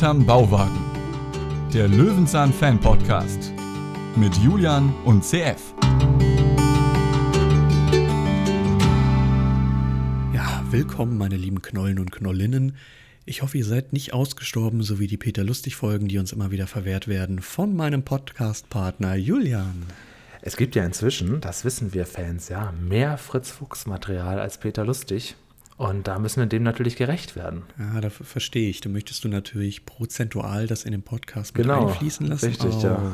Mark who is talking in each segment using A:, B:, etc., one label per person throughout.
A: Hinterm Bauwagen. Der Löwenzahn Fan Podcast mit Julian und CF.
B: Ja, willkommen, meine lieben Knollen und Knollinnen. Ich hoffe, ihr seid nicht ausgestorben, so wie die Peter Lustig-Folgen, die uns immer wieder verwehrt werden, von meinem Podcast-Partner Julian.
C: Es gibt ja inzwischen, das wissen wir Fans, ja, mehr Fritz-Fuchs-Material als Peter Lustig. Und da müssen wir dem natürlich gerecht werden.
B: Ja, da verstehe ich. Da möchtest du natürlich prozentual das in den Podcast mit
C: Genau,
B: einfließen lassen.
C: richtig,
B: oh.
C: ja.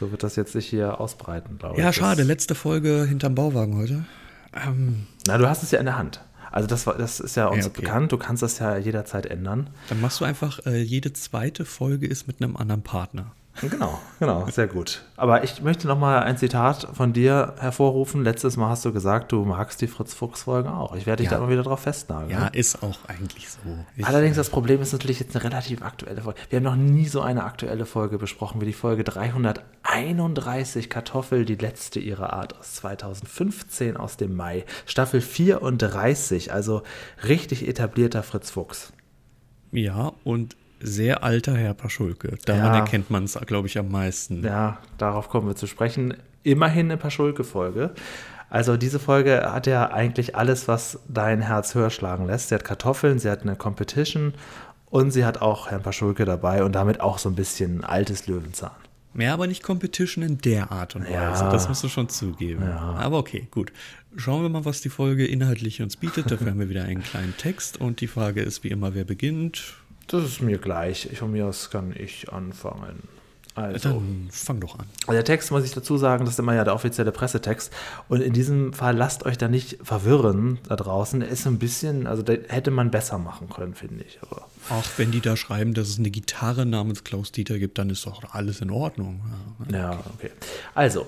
C: So wird das jetzt sich hier ausbreiten, glaube ich.
B: Ja, schade. Letzte Folge hinterm Bauwagen heute. Ähm,
C: Na, du hast es ja in der Hand. Also das, war, das ist ja uns
B: Ja, okay.
C: bekannt. Du kannst das ja jederzeit ändern.
B: dann machst du einfach, äh, jede zweite Folge ist mit einem anderen Partner.
C: Genau, genau, sehr gut. Aber ich möchte noch mal ein Zitat von dir hervorrufen. Letztes Mal hast du gesagt, du magst die Fritz-Fuchs-Folgen auch. Ich werde dich
B: Ja.
C: da immer wieder drauf festnageln.
B: Ja, ist auch eigentlich so. Ich,
C: Allerdings das Problem ist natürlich jetzt eine relativ aktuelle Folge. Wir haben noch nie so eine aktuelle Folge besprochen wie die Folge 331 Kartoffel, die letzte ihrer Art aus 2015 aus dem Mai. Staffel 34, also richtig etablierter Fritz Fuchs.
B: Ja, und sehr alter Herr Paschulke. Daran
C: Ja.
B: erkennt man es, glaube ich, am meisten.
C: Ja, darauf kommen wir zu sprechen. Immerhin eine Paschulke-Folge. Also diese Folge hat ja eigentlich alles, was dein Herz höher schlagen lässt. Sie hat Kartoffeln, sie hat eine Competition und sie hat auch Herrn Paschulke dabei und damit auch so ein bisschen altes Löwenzahn.
B: Mehr aber nicht Competition in der Art und Weise.
C: Ja.
B: Das musst du schon zugeben. Aber okay, gut. Schauen wir mal, was die Folge inhaltlich uns bietet. Dafür haben wir wieder einen kleinen Text. Und die Frage ist wie immer, wer beginnt?
C: Das ist mir gleich. Von mir aus kann ich anfangen. Also,
B: Dann fang doch an.
C: der Text muss ich dazu sagen, das ist immer ja der offizielle Pressetext. Und in diesem Fall lasst euch da nicht verwirren da draußen. Der ist so ein bisschen, also der hätte man besser machen können, finde ich. Aber
B: Auch wenn die da schreiben, dass es eine Gitarre namens Klaus Dieter gibt, dann ist doch alles in Ordnung. Ja.
C: Ja, okay. Also,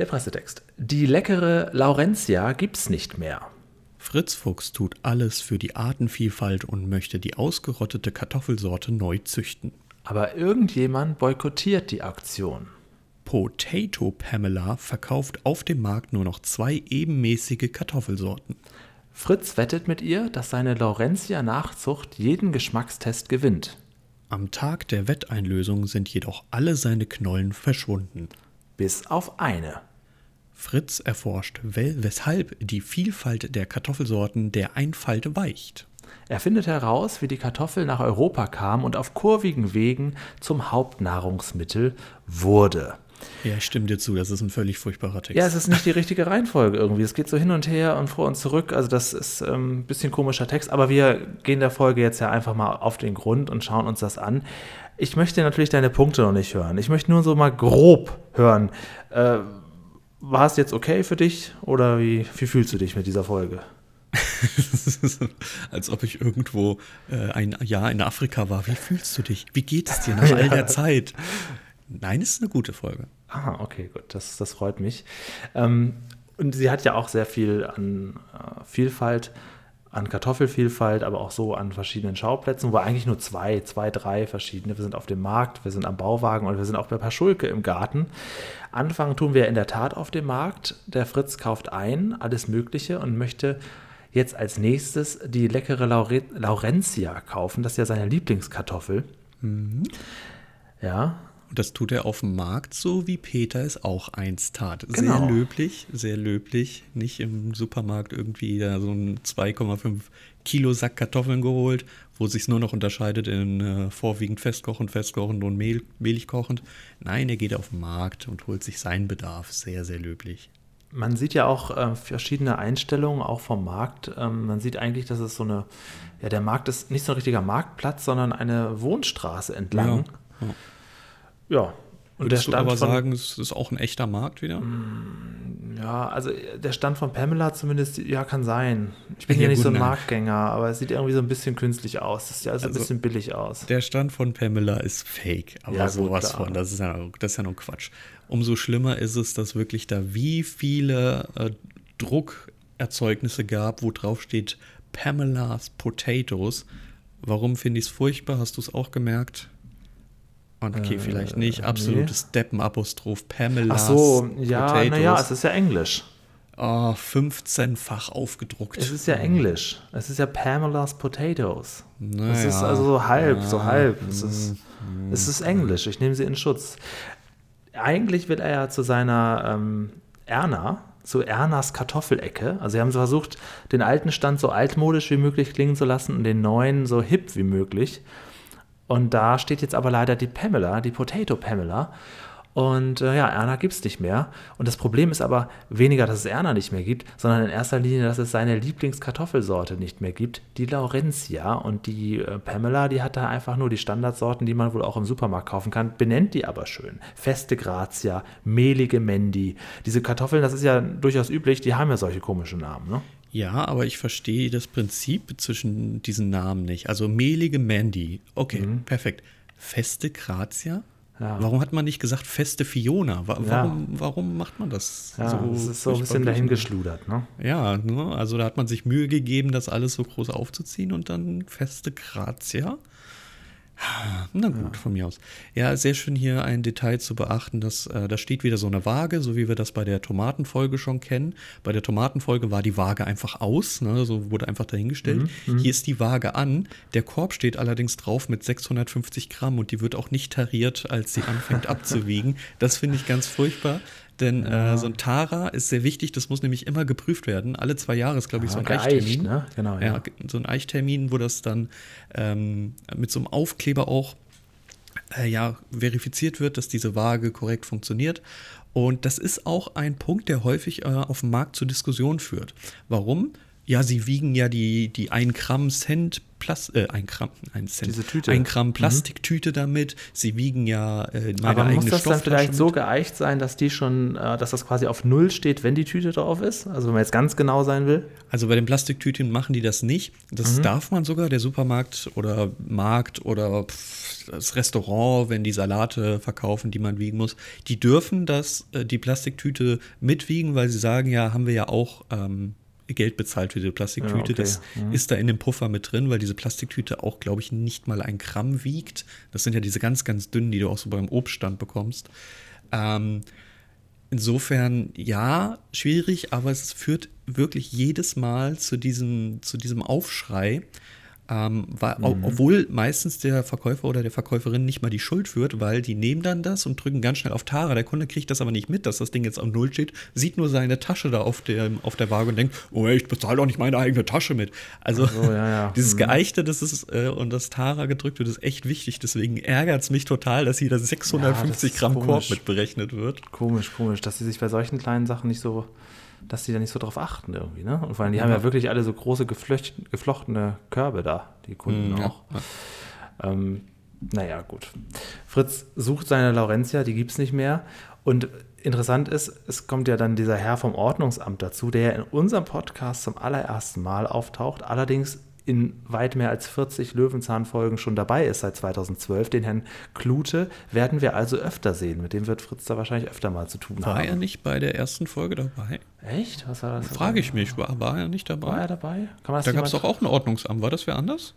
C: der Pressetext. Die leckere Laurentia gibt's nicht mehr.
B: Fritz Fuchs tut alles für die Artenvielfalt und möchte die ausgerottete Kartoffelsorte neu züchten.
C: Aber irgendjemand boykottiert die Aktion.
B: Potato Pamela verkauft auf dem Markt nur noch zwei ebenmäßige Kartoffelsorten.
C: Fritz wettet mit ihr, dass seine Laurentia-Nachzucht jeden Geschmackstest gewinnt.
B: Am Tag der Wetteinlösung sind jedoch alle seine Knollen verschwunden.
C: Bis auf eine.
B: Fritz erforscht, weshalb die Vielfalt der Kartoffelsorten der Einfalt weicht.
C: Er findet heraus, wie die Kartoffel nach Europa kam und auf kurvigen Wegen zum Hauptnahrungsmittel wurde.
B: Ja, ich stimme dir zu, das ist ein völlig furchtbarer Text.
C: Ja, es ist nicht die richtige Reihenfolge irgendwie. Es geht so hin und her und vor und zurück. Also das ist ähm, ein bisschen komischer Text, aber wir gehen der Folge jetzt ja einfach mal auf den Grund und schauen uns das an. Ich möchte natürlich deine Punkte noch nicht hören. Ich möchte nur so mal grob hören. Äh, war es jetzt okay für dich oder wie, wie fühlst du dich mit dieser Folge?
B: Als ob ich irgendwo äh, ein Jahr in Afrika war. Wie fühlst du dich? Wie geht es dir nach all der Zeit? Nein, es ist eine gute Folge.
C: Ah, okay, gut, das, das freut mich. Ähm, und sie hat ja auch sehr viel an äh, Vielfalt, an Kartoffelvielfalt, aber auch so an verschiedenen Schauplätzen, wo eigentlich nur zwei, zwei, drei verschiedene. Wir sind auf dem Markt, wir sind am Bauwagen und wir sind auch bei Paschulke im Garten. Anfangen tun wir in der Tat auf dem Markt. Der Fritz kauft ein, alles Mögliche und möchte jetzt als nächstes die leckere Laure Laurentia kaufen. Das ist ja seine Lieblingskartoffel. Ja,
B: Und das tut er auf dem Markt, so wie Peter es auch einst tat. Sehr
C: Genau.
B: löblich, sehr löblich. Nicht im Supermarkt irgendwie da so einen 2,5 Kilo Sack Kartoffeln geholt, wo sich nur noch unterscheidet in äh, vorwiegend festkochend, festkochend und mehl, mehlig kochend. Nein, er geht auf den Markt und holt sich seinen Bedarf. Sehr, sehr löblich.
C: Man sieht ja auch äh, verschiedene Einstellungen, auch vom Markt. Ähm, man sieht eigentlich, dass es so eine, ja, der Markt ist nicht so ein richtiger Marktplatz, sondern eine Wohnstraße entlang.
B: Ja.
C: Ja. Und der
B: Würdest du
C: Stand
B: aber
C: von,
B: sagen, es ist auch ein echter Markt wieder?
C: ja, also der Stand von Pamela zumindest, ja, kann sein. Ich bin
B: Ja,
C: ja, nicht
B: gut,
C: so ein
B: nein.
C: Marktgänger, aber es sieht irgendwie so ein bisschen künstlich aus. Das sieht also, ein
B: Also,
C: bisschen billig aus.
B: Der Stand von Pamela ist fake, aber
C: Ja, gut,
B: sowas
C: klar.
B: von. Das ist, ja, das ist ja nur Quatsch. Umso schlimmer ist es, dass wirklich da wie viele äh, Druckerzeugnisse gab, wo drauf steht Pamela's Potatoes. Warum finde ich es furchtbar? Hast du es auch gemerkt? Und okay, vielleicht nicht. Absolutes Deppenapostroph. Pamela's
C: Ach so, ja,
B: Potatoes.
C: naja, es ist ja Englisch.
B: oh, 15-fach aufgedruckt.
C: Es ist ja Englisch. Es ist ja Pamela's Potatoes.
B: Naja.
C: Es ist also so halb, so
B: Ja.
C: halb. Es ist, es ist Englisch. Ich nehme sie in Schutz. Eigentlich will er ja zu seiner ähm, Erna, zu Ernas Kartoffelecke. Also sie haben versucht, den alten Stand so altmodisch wie möglich klingen zu lassen und den neuen so hip wie möglich. Und da steht jetzt aber leider die Pamela, die Potato Pamela. Und äh, ja, Erna gibt es nicht mehr. Und das Problem ist aber weniger, dass es Erna nicht mehr gibt, sondern in erster Linie, dass es seine Lieblingskartoffelsorte nicht mehr gibt, die Laurentia. Und die äh, Pamela, die hat da einfach nur die Standardsorten, die man wohl auch im Supermarkt kaufen kann, benennt die aber schön. Feste Grazia, mehlige Mendi. Diese Kartoffeln, das ist ja durchaus üblich, die haben ja solche komischen Namen, ne?
B: Ja, aber ich verstehe das Prinzip zwischen diesen Namen nicht. Also mehlige Mandy. Okay, perfekt. Feste Grazia?
C: Mhm. Ja.
B: Warum hat man nicht gesagt feste Fiona? Wa-
C: Ja.
B: Warum, warum macht man das?
C: Ja, das ist so ein bisschen dahingeschludert, ne?
B: Ja, ne? also da hat man sich Mühe gegeben, das alles so groß aufzuziehen und dann feste Grazia. Na gut, von mir aus. Ja, sehr schön hier ein Detail zu beachten, dass äh, da steht wieder so eine Waage, so wie wir das bei der Tomatenfolge schon kennen. Bei der Tomatenfolge war die Waage einfach aus, ne, so wurde einfach dahingestellt. Hier ist die Waage an. Der Korb steht allerdings drauf mit 650 Gramm und die wird auch nicht tariert, als sie anfängt abzuwiegen. Das finde ich ganz furchtbar. Denn äh, so ein Tara ist sehr wichtig, das muss nämlich immer geprüft werden. Alle zwei Jahre ist, glaube ich, so ein
C: geeicht,
B: Eichtermin.
C: ne? Genau,
B: ja.
C: ja.
B: so ein Eichtermin, wo das dann ähm, mit so einem Aufkleber auch äh, ja, verifiziert wird, dass diese Waage korrekt funktioniert. Und das ist auch ein Punkt, der häufig äh, auf dem Markt zur Diskussion führt. Warum? Ja, sie wiegen ja die, die 1 Gramm Cent Plas äh, 1 Gramm, 1 Cent,
C: Diese Tüte.
B: 1 Gramm Plastiktüte damit. Sie wiegen ja äh, meine
C: Aber muss
B: eigene
C: das dann vielleicht so
B: mit.
C: geeicht sein, dass die schon, äh, dass das quasi auf Null steht, wenn die Tüte drauf ist? Also wenn man jetzt ganz genau sein will?
B: Also bei den Plastiktüten machen die das nicht. Das
C: Mhm.
B: darf man sogar, der Supermarkt oder Markt oder pff, das Restaurant, wenn die Salate verkaufen, die man wiegen muss, die dürfen das, äh, die Plastiktüte mitwiegen, weil sie sagen, ja, haben wir ja auch ähm, Geld bezahlt für diese Plastiktüte.
C: Ja, okay.
B: Das
C: Mhm.
B: ist da in dem Puffer mit drin, weil diese Plastiktüte auch, glaube ich, nicht mal ein Gramm wiegt. Das sind ja diese ganz, ganz dünnen, die du auch so beim Obststand bekommst. Ähm, Insofern ja, schwierig, aber es führt wirklich jedes Mal zu diesem, zu diesem Aufschrei. Ähm, weil,
C: Mhm.
B: ob- Obwohl meistens der Verkäufer oder der Verkäuferin nicht mal die Schuld führt, weil die nehmen dann das und drücken ganz schnell auf Tara. Der Kunde kriegt das aber nicht mit, dass das Ding jetzt am Null steht, sieht nur seine Tasche da auf der, auf der Waage und denkt, oh, ich bezahle doch nicht meine eigene Tasche mit. Also
C: so, ja, ja.
B: dieses
C: Mhm.
B: Geeichte das ist, äh, und das Tara gedrückt wird, ist echt wichtig. Deswegen ärgert es mich total, dass hier das 650
C: ist
B: Gramm Korb
C: komisch.
B: mit berechnet wird.
C: Komisch, komisch, dass sie sich bei solchen kleinen Sachen nicht so, dass die da nicht so drauf achten irgendwie, ne? Und vor allem, die haben ja wirklich alle so große geflochtene Körbe da, die Kunden
B: Mhm, ja.
C: auch. Ähm, naja, gut. Fritz sucht seine Laurentia, die gibt es nicht mehr. Und interessant ist, es kommt ja dann dieser Herr vom Ordnungsamt dazu, der in unserem Podcast zum allerersten Mal auftaucht, allerdings in weit mehr als 40 Löwenzahnfolgen schon dabei ist seit 2012. Den Herrn Klute werden wir also öfter sehen. Mit dem wird Fritz da wahrscheinlich öfter mal zu tun
B: War
C: haben.
B: er nicht bei der ersten Folge dabei?
C: Echt? Was war das?
B: Frage ich mich, war, war er nicht dabei?
C: War er dabei?
B: Da gab es doch auch ein Ordnungsamt. War das wer anders?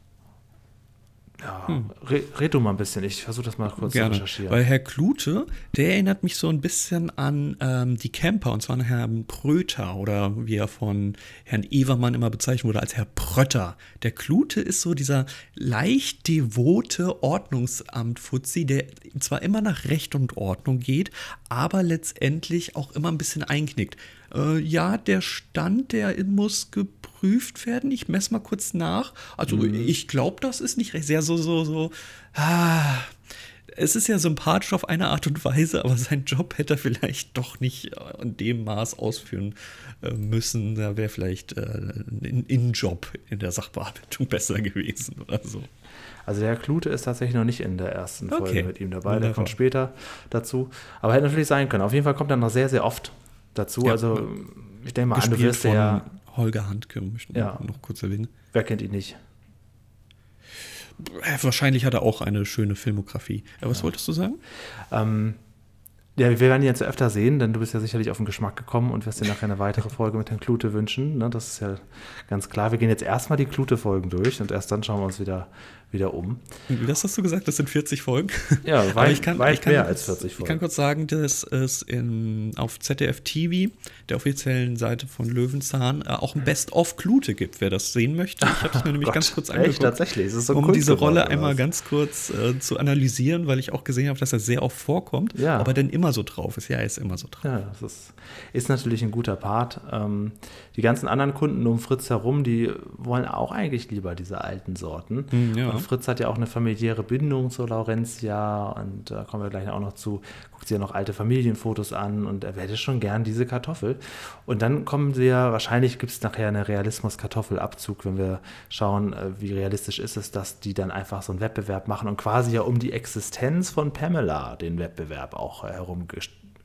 C: Ja, re, red du mal ein bisschen. Ich versuche das mal kurz zu
B: Gerne.
C: recherchieren.
B: Weil Herr Klute, der erinnert mich so ein bisschen an ähm, die Camper, und zwar an Herrn Pröter oder wie er von Herrn Evermann immer bezeichnet wurde als Herr Prötter. Der Klute ist so dieser leicht devote Ordnungsamt-Fuzzi, der zwar immer nach Recht und Ordnung geht, aber letztendlich auch immer ein bisschen einknickt. Äh, ja, der Stand, der muss geprüft werden. Ich messe mal kurz nach. Also ich glaube, das ist nicht recht. Sehr so, so, so. Ah, es ist ja sympathisch auf eine Art und Weise, aber seinen Job hätte er vielleicht doch nicht äh, in dem Maß ausführen äh, müssen. Da wäre vielleicht äh, ein Innenjob in der Sachbearbeitung besser gewesen oder so.
C: Also der Herr Klute ist tatsächlich noch nicht in der ersten Folge
B: Okay.
C: mit ihm dabei. Der
B: Wunderbar.
C: kommt später dazu. Aber hätte natürlich sein können. Auf jeden Fall kommt er noch sehr, sehr oft dazu.
B: Ja.
C: Also ich denke mal, an, du
B: Gespielt
C: wirst
B: von
C: ja,
B: Holger Handke, möchte ich
C: Ja.
B: noch kurz erwähnen.
C: wer kennt ihn nicht?
B: Äh, Wahrscheinlich hat er auch eine schöne Filmografie. Äh, was wolltest du sagen?
C: Ähm, ja, wir werden ihn jetzt öfter sehen, denn du bist ja sicherlich auf den Geschmack gekommen und wirst dir nachher eine weitere Folge mit Herrn Klute wünschen. Ne? Das ist ja ganz klar. Wir gehen jetzt erstmal die Klute-Folgen durch und erst dann schauen wir uns wieder, wieder um.
B: Das hast du gesagt, das sind 40 Folgen.
C: Ja, weit,
B: ich kann,
C: weit
B: ich kann
C: mehr
B: kurz,
C: als 40 Folgen.
B: Ich kann kurz sagen, dass es in, auf ZDF TV, der offiziellen Seite von Löwenzahn, äh, auch ein Best-of-Klute gibt, wer das sehen möchte. Ich habe es mir nämlich
C: Gott,
B: ganz kurz
C: echt?
B: angeguckt.
C: Tatsächlich? Ist so
B: um diese Rolle einmal
C: was?
B: ganz kurz äh, zu analysieren, weil ich auch gesehen habe, dass er sehr oft vorkommt,
C: Ja.
B: aber dann immer so drauf ist. Ja, er ist immer so drauf.
C: Ja, das ist, ist natürlich ein guter Part. Ähm, die ganzen anderen Kunden um Fritz herum, die wollen auch eigentlich lieber diese alten Sorten.
B: Hm, ja.
C: Und Fritz hat ja auch eine familiäre Bindung zu Laurentia und da kommen wir gleich auch noch zu. Guckt sich ja noch alte Familienfotos an und er hätte schon gern diese Kartoffel. Und dann kommen sie ja, wahrscheinlich gibt es nachher einen Realismus-Kartoffelabzug, wenn wir schauen, äh, wie realistisch ist es, dass die dann einfach so einen Wettbewerb machen und quasi ja um die Existenz von Pamela den Wettbewerb auch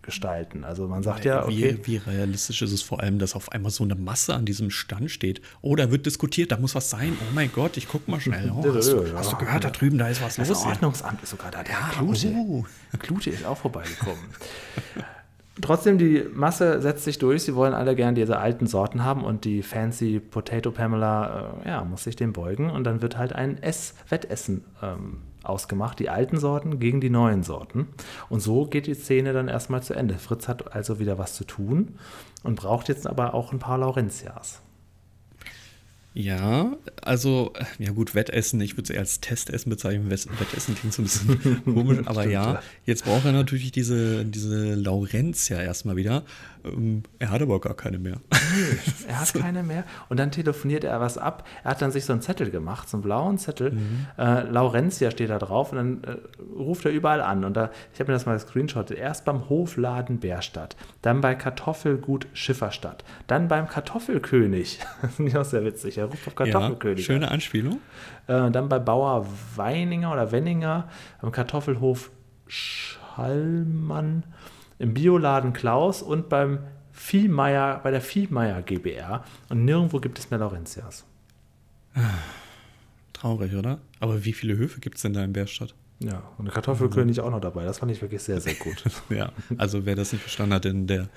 C: herumgestalten. Also man sagt ja, okay.
B: wie, wie realistisch ist es vor allem, dass auf einmal so eine Masse an diesem Stand steht? Oh, da wird diskutiert, da muss was sein. Oh mein Gott, ich guck mal schnell. Oh, hast, du, hast du gehört, da drüben, da ist was
C: Das
B: los. hier.
C: Ordnungsamt ist sogar da. Der
B: Ja,
C: Klute.
B: oh.
C: Klute ist auch vorbeigekommen. Trotzdem, die Masse setzt sich durch. Sie wollen alle gern diese alten Sorten haben und die fancy Potato Pamela äh, ja, muss sich dem beugen und dann wird halt ein Ess Wettessen ähm, ausgemacht. Die alten Sorten gegen die neuen Sorten. Und so geht die Szene dann erstmal zu Ende. Fritz hat also wieder was zu tun und braucht jetzt aber auch ein paar Laurentias.
B: Ja, also, ja gut, Wettessen, ich würde es eher als Testessen bezeichnen. Wett- Wettessen klingt so ein bisschen komisch, aber
C: Stimmt,
B: ja,
C: ja.
B: jetzt braucht er natürlich diese, diese Laurentia erstmal wieder. Ähm, er hat aber gar keine mehr.
C: Er hat keine mehr. Und dann telefoniert er was ab. Er hat dann sich so einen Zettel gemacht, so einen blauen Zettel. Äh, Laurentia steht da drauf und dann äh, ruft er überall an. Und da, ich habe mir das mal gescreenshottet. Erst beim Hofladen Bärstadt, dann bei Kartoffelgut Schifferstadt, dann beim Kartoffelkönig. Das ich auch sehr witzig. Er ruft auf
B: Ja,
C: Kartoffelkönig. an.
B: schöne Anspielung.
C: Äh, dann bei Bauer Weininger oder Wenninger, beim Kartoffelhof Schallmann, im Bioladen Klaus und beim Viehmeier, bei der Viehmeier GBR. Und nirgendwo gibt es mehr Laurentias.
B: Traurig, oder? Aber wie viele Höfe gibt es denn da in Bärstadt?
C: Ja, und Kartoffelkönig auch noch dabei. Das fand ich wirklich sehr, sehr gut.
B: Ja, also wer das nicht verstanden hat, in der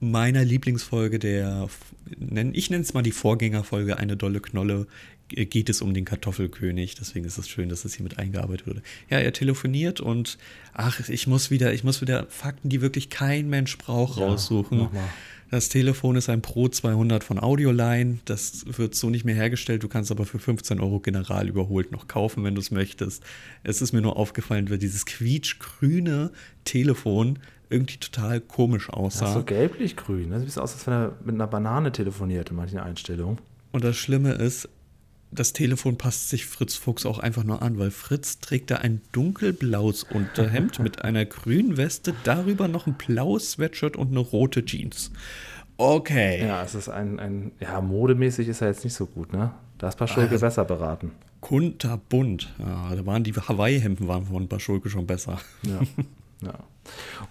B: meiner Lieblingsfolge, der, ich nenne es mal die Vorgängerfolge, eine dolle Knolle, geht es um den Kartoffelkönig. Deswegen ist es schön, dass das hier mit eingearbeitet wurde. Ja, er telefoniert und ach, ich muss wieder, ich muss wieder Fakten, die wirklich kein Mensch braucht,
C: Ja,
B: raussuchen. Das Telefon ist ein Pro 200 von Audioline. Das wird so nicht mehr hergestellt. Du kannst aber für 15 Euro general überholt noch kaufen, wenn du es möchtest. Es ist mir nur aufgefallen, weil dieses quietschgrüne Telefon irgendwie total komisch
C: Das
B: aussah.
C: ist so gelblich-grün. Das sieht aus, als wenn er mit einer Banane telefoniert in manchen Einstellungen.
B: Und das Schlimme ist, das Telefon passt sich Fritz Fuchs auch einfach nur an, weil Fritz trägt da ein dunkelblaues Unterhemd mit einer grünen Weste, darüber noch ein blaues Sweatshirt und eine rote Jeans. Okay.
C: Ja, es ist ein, ein ja, modemäßig ist er jetzt nicht so gut, ne? Da ist Paschulke
B: Also-
C: besser beraten.
B: Kunterbunt. Ja, da waren die Hawaii-Hemden waren von Paschulke schon besser.
C: Ja. ja.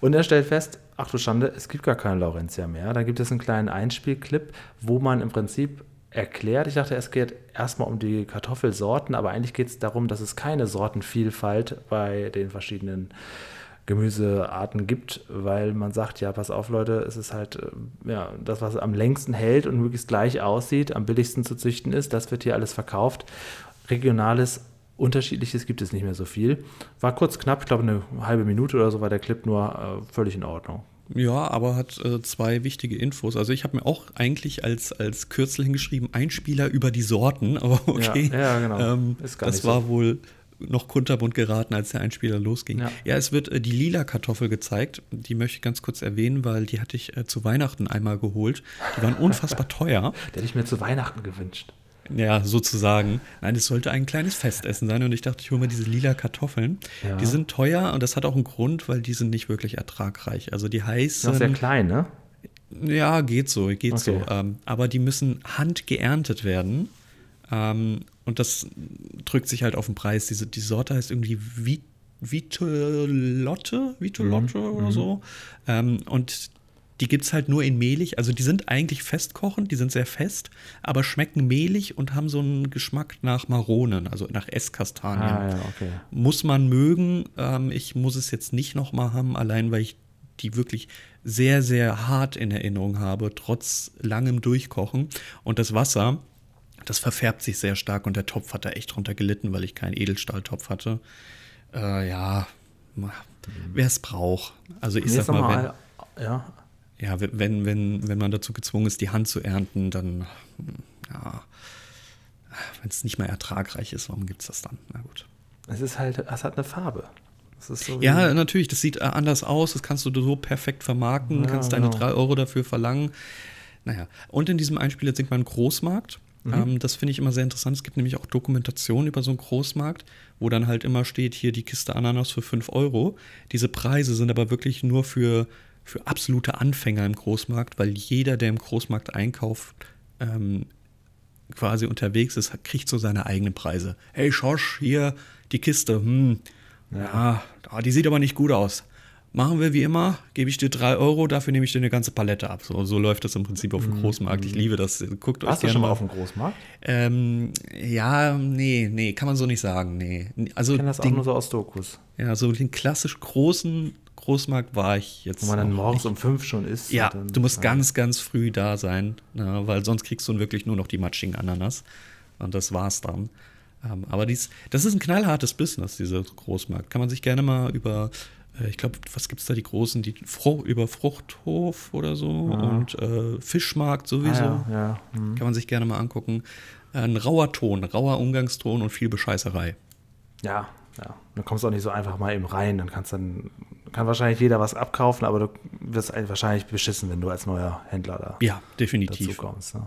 C: Und er stellt fest, ach du Schande, es gibt gar keine Laurentia mehr. Da gibt es einen kleinen Einspielclip, wo man im Prinzip erklärt, ich dachte, es geht erstmal um die Kartoffelsorten, aber eigentlich geht es darum, dass es keine Sortenvielfalt bei den verschiedenen Gemüsearten gibt, weil man sagt, ja, pass auf, Leute, es ist halt äh, ja, das, was am längsten hält und möglichst gleich aussieht, am billigsten zu züchten ist, das wird hier alles verkauft. Regionales Unterschiedliches gibt es nicht mehr so viel. War kurz knapp, ich glaube eine halbe Minute oder so war der Clip nur äh, völlig in Ordnung.
B: Ja, aber hat äh, zwei wichtige Infos. Also ich habe mir auch eigentlich als, als Kürzel hingeschrieben, Einspieler über die Sorten, aber okay.
C: Ja, ja, genau.
B: Ähm, das war
C: so.
B: wohl noch kunterbunt geraten, als der Einspieler losging.
C: Ja.
B: Ja, es wird äh, die lila Kartoffel gezeigt. Die möchte ich ganz kurz erwähnen, weil die hatte ich äh, zu Weihnachten einmal geholt. Die waren unfassbar teuer.
C: Der hätte ich mir zu Weihnachten gewünscht.
B: Ja, sozusagen. Nein, es sollte ein kleines Festessen sein und ich dachte, ich hole mir diese lila Kartoffeln.
C: Ja.
B: Die sind teuer und das hat auch einen Grund, weil die sind nicht wirklich ertragreich. Also die heißen.
C: noch sehr klein, ne?
B: Ja, geht so, geht
C: Okay.
B: so. Ähm, aber die müssen handgeerntet werden. Ähm, und das drückt sich halt auf den Preis. Diese, die Sorte heißt irgendwie Vi- Vitolotte, Vitolotte
C: Mhm.
B: oder so. Ähm, und die gibt es halt nur in mehlig. Also die sind eigentlich festkochend, die sind sehr fest, aber schmecken mehlig und haben so einen Geschmack nach Maronen, also nach Esskastanien.
C: Ah, ja, okay.
B: Muss man mögen. Ähm, ich muss es jetzt nicht nochmal haben, allein weil ich die wirklich sehr, sehr hart in Erinnerung habe, trotz langem Durchkochen. Und das Wasser Das verfärbt sich sehr stark und der Topf hat da echt drunter gelitten, weil ich keinen Edelstahltopf hatte. Äh, ja, wer es braucht. Also ich sag mal, wenn, ja. Ja, wenn, wenn, wenn man dazu gezwungen ist, die Hand zu ernten, dann ja, wenn es nicht mehr ertragreich ist, warum gibt es das dann? Na gut.
C: Es ist halt, es hat eine Farbe.
B: So ja, natürlich, das sieht äh, anders aus, das kannst du so perfekt vermarkten, ja, kannst deine genau. drei Euro dafür verlangen. Naja, und in diesem Einspieler singt man einen Großmarkt. Mhm. Ähm, das finde ich immer sehr interessant. Es gibt nämlich auch Dokumentationen über so einen Großmarkt, wo dann halt immer steht, hier die Kiste Ananas für 5 Euro. Diese Preise sind aber wirklich nur für, für absolute Anfänger im Großmarkt, weil jeder, der im Großmarkt einkauft, ähm, quasi unterwegs ist, kriegt so seine eigenen Preise. Hey Schorsch, hier die Kiste, hm, ja, ah, die sieht aber nicht gut aus. Machen wir wie immer, gebe ich dir drei Euro, dafür nehme ich dir eine ganze Palette ab. So, so läuft das im Prinzip auf dem mhm. Großmarkt. Ich liebe das. Guckt
C: Warst euch du schon mal auf dem Großmarkt?
B: Ähm, ja, nee, nee, kann man so nicht sagen. Nee.
C: Also ich kenne das den, auch nur so aus Dokus.
B: Ja, so den klassisch großen Großmarkt war ich jetzt.
C: Wo man dann morgens nicht. um fünf schon ist.
B: Ja,
C: dann,
B: du musst ja. ganz, ganz früh da sein, na, ne, weil sonst kriegst du wirklich nur noch die matschigen Ananas. Und das war's dann. Ähm, aber dies, das ist ein knallhartes Business, dieser Großmarkt. Kann man sich gerne mal über, äh, ich glaube, was gibt es da, die großen, die Fro über Fruchthof oder so ja. und äh, Fischmarkt sowieso. Ah, ja. Mhm. Kann man sich gerne mal angucken. Ein rauer Ton, rauer Umgangston und viel Bescheißerei.
C: Ja, ja. Du kommst auch nicht so einfach mal eben rein. Dann kannst dann kann wahrscheinlich jeder was abkaufen, aber du wirst wahrscheinlich beschissen, wenn du als neuer Händler da
B: ja, definitiv. dazu
C: kommst. Ne?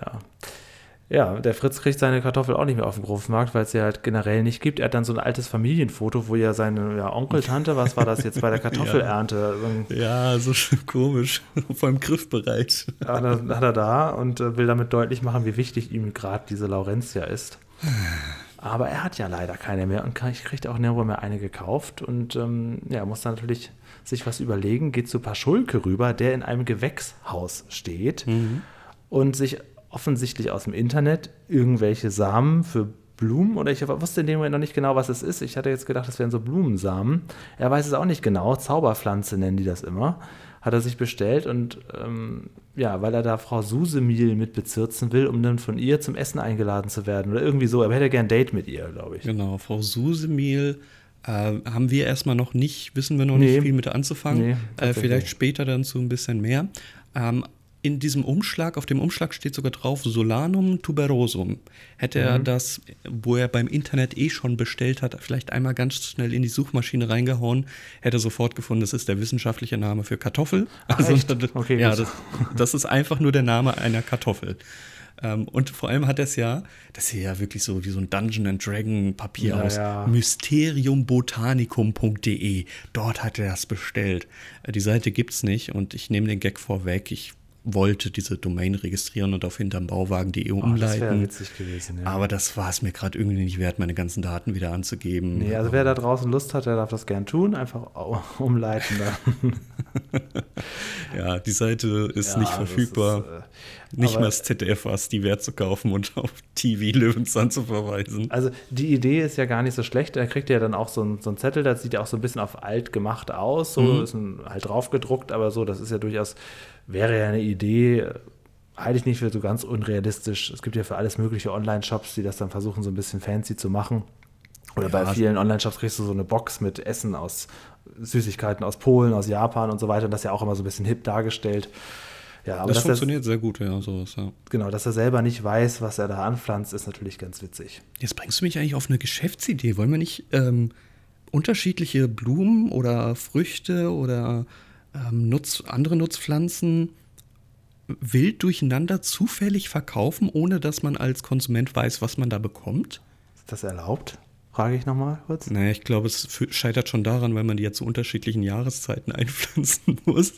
C: Ja. Ja, der Fritz kriegt seine Kartoffel auch nicht mehr auf dem Großmarkt, weil es sie halt generell nicht gibt. Er hat dann so ein altes Familienfoto, wo ja seine ja, Onkel, Tante, was war das jetzt bei der Kartoffelernte?
B: ja, so komisch, vor allem griffbereit.
C: Ja, dann hat er da und äh, will damit deutlich machen, wie wichtig ihm gerade diese Laurentia ist. Aber er hat ja leider keine mehr und ich kriege auch nirgendwo mehr eine gekauft und ähm, ja, muss dann natürlich sich was überlegen, geht zu Paschulke rüber, der in einem Gewächshaus steht mhm. und sich offensichtlich aus dem Internet irgendwelche Samen für Blumen oder ich wusste in dem Moment noch nicht genau, was es ist. Ich hatte jetzt gedacht, das wären so Blumensamen. Er weiß es auch nicht genau. Zauberpflanze nennen die das immer hat er sich bestellt und ähm, ja, weil er da Frau Susemil mit bezirzen will, um dann von ihr zum Essen eingeladen zu werden oder irgendwie so. Er hätte gern ein Date mit ihr, glaube ich.
B: Genau, Frau Susemil äh, haben wir erstmal noch nicht, wissen wir noch nee. nicht viel mit anzufangen. Nee, äh, vielleicht später dann zu ein bisschen mehr. Ähm, in diesem Umschlag, auf dem Umschlag steht sogar drauf Solanum tuberosum. Hätte mhm. er das, wo er beim Internet eh schon bestellt hat, vielleicht einmal ganz schnell in die Suchmaschine reingehauen, hätte er sofort gefunden, das ist der wissenschaftliche Name für Kartoffel.
C: Also, okay,
B: ja, das, das, ist einfach nur der Name einer Kartoffel. Ähm, und vor allem hat er es ja, das sieht ja wirklich so wie so ein Dungeon and Dragon Papier ja, aus, ja. mysteriumbotanicum.de. Dort hat er das bestellt. Äh, die Seite gibt es nicht und ich nehme den Gag vorweg. Ich wollte diese Domain registrieren und auf hinterm Bauwagen.de umleiten.
C: Oh, das witzig gewesen,
B: ja. Aber das war es mir gerade irgendwie nicht wert, meine ganzen Daten wieder anzugeben.
C: Nee, also wer da draußen Lust hat, der darf das gern tun, einfach umleiten dann.
B: ja, die Seite ist ja, nicht verfügbar. Ist, äh, nicht mal das ZDF was, die Wert zu kaufen und auf TV Löwenzahn zu verweisen.
C: Also die Idee ist ja gar nicht so schlecht. Da kriegt ihr ja dann auch so einen, so Zettel, das sieht ja auch so ein bisschen auf alt gemacht aus. So mhm. ist ein, halt drauf gedruckt, aber so, das ist ja durchaus wäre ja eine Idee, halte ich nicht für so ganz unrealistisch. Es gibt ja für alles mögliche Online-Shops, die das dann versuchen, so ein bisschen fancy zu machen. Oder ja, bei vielen Online-Shops kriegst du so eine Box mit Essen aus Süßigkeiten aus Polen, aus Japan und so weiter. Und das ist ja auch immer so ein bisschen hip dargestellt.
B: Ja, aber das funktioniert er, sehr gut, ja, sowas, ja.
C: Genau, dass er selber nicht weiß, was er da anpflanzt, ist natürlich ganz witzig.
B: Jetzt bringst du mich eigentlich auf eine Geschäftsidee. Wollen wir nicht ähm, unterschiedliche Blumen oder Früchte oder ähm, Nutz, andere Nutzpflanzen wild durcheinander zufällig verkaufen, ohne dass man als Konsument weiß, was man da bekommt?
C: Ist das erlaubt? Frage ich nochmal kurz.
B: Naja, ich glaube, es scheitert schon daran, weil man die ja zu unterschiedlichen Jahreszeiten einpflanzen muss.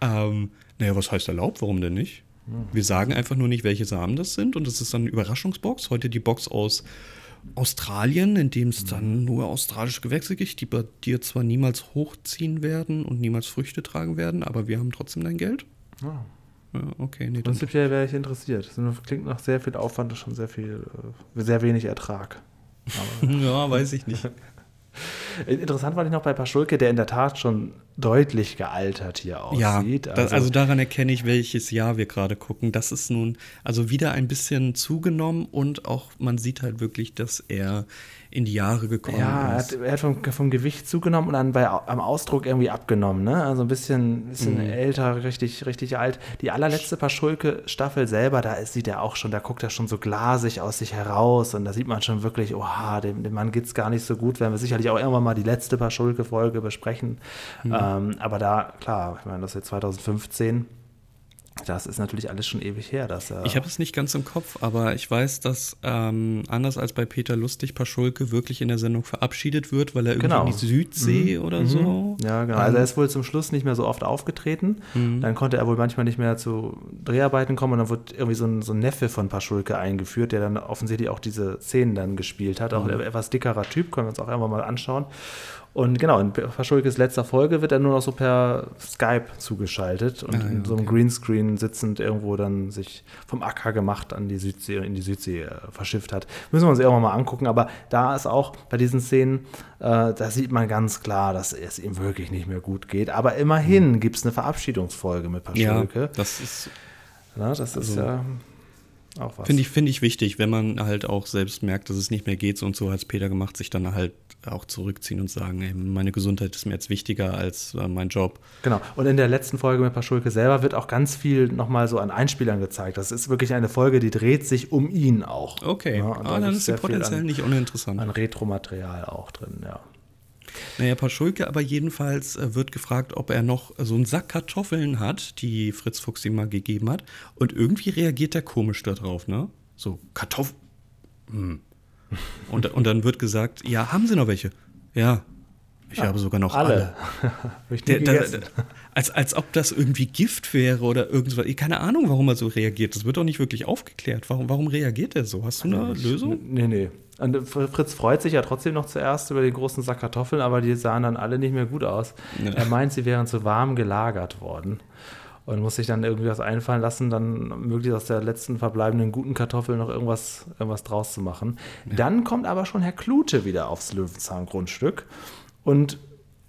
B: Ähm, naja, was heißt erlaubt? Warum denn nicht? Hm. Wir sagen einfach nur nicht, welche Samen das sind und es ist dann eine Überraschungsbox. Heute die Box aus Australien, in dem es dann nur australische Gewächse gibt, die bei dir zwar niemals hochziehen werden und niemals Früchte tragen werden, aber wir haben trotzdem dein Geld.
C: Ja. Ja, okay, nee, Prinzipiell wäre ich interessiert. Das klingt nach sehr viel Aufwand, schon sehr viel, äh, sehr wenig Ertrag.
B: ja, weiß ich nicht.
C: Interessant war ich noch bei Paschulke, der in der Tat schon deutlich gealtert hier aussieht.
B: Ja, also, also, daran erkenne ich, welches Jahr wir gerade gucken. Das ist nun also wieder ein bisschen zugenommen und auch man sieht halt wirklich, dass er in die Jahre gekommen
C: ja, ist. Ja, er hat vom, vom, Gewicht zugenommen und dann bei, am Ausdruck irgendwie abgenommen. Ne? Also ein bisschen, bisschen mhm. älter, richtig, richtig alt. Die allerletzte Paschulke-Staffel selber, da sieht er auch schon, da guckt er schon so glasig aus sich heraus und da sieht man schon wirklich, oha, dem, dem Mann geht es gar nicht so gut. Werden wir sicherlich auch irgendwann mal die letzte Paschulke-Folge besprechen. Mhm. Ähm, aber da, klar, ich meine, das ist jetzt 2015 das ist natürlich alles schon ewig her. Dass er
B: ich habe es nicht ganz im Kopf, aber ich weiß, dass ähm, anders als bei Peter Lustig Paschulke wirklich in der Sendung verabschiedet wird, weil er irgendwie genau. in die Südsee mhm. oder mhm. so.
C: Ja, genau. Also er ist wohl zum Schluss nicht mehr so oft aufgetreten. Mhm. Dann konnte er wohl manchmal nicht mehr zu Dreharbeiten kommen und dann wird irgendwie so ein, so ein Neffe von Paschulke eingeführt, der dann offensichtlich auch diese Szenen dann gespielt hat. Auch ein mhm. etwas dickerer Typ, können wir uns auch irgendwann mal anschauen. Und genau, in Verschulkes letzter Folge wird er nur noch so per Skype zugeschaltet und ah, ja, in so einem okay. Greenscreen sitzend irgendwo dann sich vom Acker gemacht an die Südsee in die Südsee äh, verschifft hat. Müssen wir uns irgendwann mal angucken, aber da ist auch bei diesen Szenen, äh, da sieht man ganz klar, dass es ihm wirklich nicht mehr gut geht. Aber immerhin mhm. gibt es eine Verabschiedungsfolge mit Paschulke.
B: Ja, das ist.
C: Ja, das also, ist ja
B: auch was. Finde ich, find ich wichtig, wenn man halt auch selbst merkt, dass es nicht mehr geht und so hat es Peter gemacht, sich dann halt auch zurückziehen und sagen, ey, meine Gesundheit ist mir jetzt wichtiger als äh, mein Job.
C: Genau. Und in der letzten Folge mit Paschulke selber wird auch ganz viel nochmal so an Einspielern gezeigt. Das ist wirklich eine Folge, die dreht sich um ihn auch.
B: Okay. Ja, ah, dann ist sie potenziell an, nicht uninteressant.
C: An Retromaterial auch drin, ja.
B: Naja, Paschulke aber jedenfalls äh, wird gefragt, ob er noch so einen Sack Kartoffeln hat, die Fritz Fuchs ihm mal gegeben hat. Und irgendwie reagiert er komisch darauf, ne? So, Kartoffeln. Hm. Und, und dann wird gesagt, ja, haben Sie noch welche? Ja, ich ja, habe sogar noch alle. alle. der, der, der, als, als ob das irgendwie Gift wäre oder irgendwas. Keine Ahnung, warum er so reagiert. Das wird doch nicht wirklich aufgeklärt. Warum, warum reagiert er so? Hast du eine also, Lösung?
C: Nee, nee. Und Fritz freut sich ja trotzdem noch zuerst über den großen Sack Kartoffeln, aber die sahen dann alle nicht mehr gut aus. Ja. Er meint, sie wären zu warm gelagert worden und muss sich dann irgendwie was einfallen lassen, dann möglichst aus der letzten verbleibenden guten Kartoffel noch irgendwas, irgendwas draus zu machen. Ja. Dann kommt aber schon Herr Klute wieder aufs Löwenzahn-Grundstück und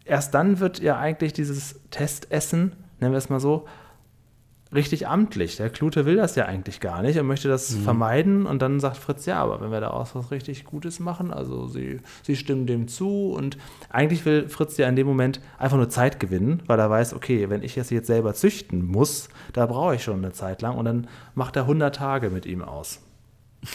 C: erst dann wird ja eigentlich dieses Testessen, nennen wir es mal so, richtig amtlich. Der Klute will das ja eigentlich gar nicht. Er möchte das mhm. vermeiden und dann sagt Fritz, ja, aber wenn wir daraus was richtig Gutes machen, also sie, sie stimmen dem zu und eigentlich will Fritz ja in dem Moment einfach nur Zeit gewinnen, weil er weiß, okay, wenn ich es jetzt selber züchten muss, da brauche ich schon eine Zeit lang und dann macht er 100 Tage mit ihm aus.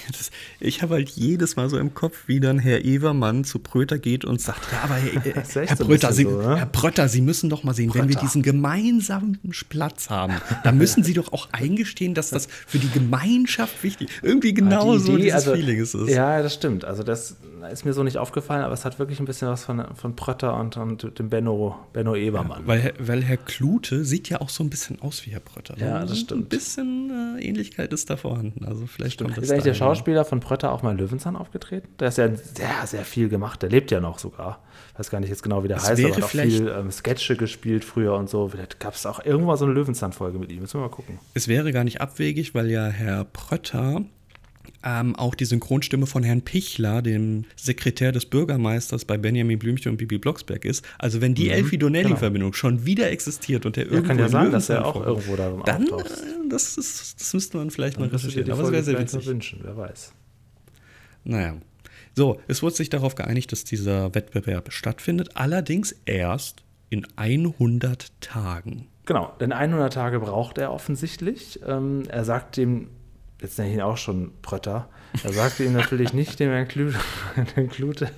B: Das, ich habe halt jedes Mal so im Kopf, wie dann Herr Evermann zu Pröter geht und sagt, ja, aber Herr, Herr, Pröter, Sie, so? Herr Prötter, Sie müssen doch mal sehen, Prötter. wenn wir diesen gemeinsamen Platz haben, dann müssen Sie doch auch eingestehen, dass das für die Gemeinschaft wichtig ist. Irgendwie genau die so dieses
C: also, Feeling ist es. Ja, das stimmt. Also das ist mir so nicht aufgefallen, aber es hat wirklich ein bisschen was von, von Prötter und, und dem Benno, Benno Ebermann.
B: Ja, weil, weil Herr Klute sieht ja auch so ein bisschen aus wie Herr Prötter.
C: Ja, das stimmt.
B: Ein bisschen äh, Ähnlichkeit ist da vorhanden. Also vielleicht
C: stimmt. kommt das ist der Schauspieler von Prötter auch mal in Löwenzahn aufgetreten? Der ist ja sehr, sehr viel gemacht. Der lebt ja noch sogar. Ich weiß gar nicht jetzt genau, wie der das heißt, aber hat auch viel ähm, Sketche gespielt früher und so. Vielleicht gab es auch irgendwann so eine Löwenzahn-Folge mit ihm. Müssen wir mal gucken.
B: Es wäre gar nicht abwegig, weil ja Herr Prötter ähm, auch die Synchronstimme von Herrn Pichler, dem Sekretär des Bürgermeisters bei Benjamin Blümchen und Bibi Blocksberg ist. Also wenn die mhm, Elfie Donnelly-Verbindung genau. schon wieder existiert und der
C: irgendwo ja, kann ja sein, dass er auch irgendwo darin
B: dann, auftaucht. Äh, das, ist, das müsste man vielleicht dann mal recherchieren.
C: Aber es wäre sehr witzig. wünschen, wer weiß.
B: Naja. So, es wurde sich darauf geeinigt, dass dieser Wettbewerb stattfindet, allerdings erst in 100 Tagen.
C: Genau, denn 100 Tage braucht er offensichtlich. Ähm, er sagt dem jetzt nenne ich ihn auch schon Prötter, er sagte ihm natürlich nicht dem Herrn Klute,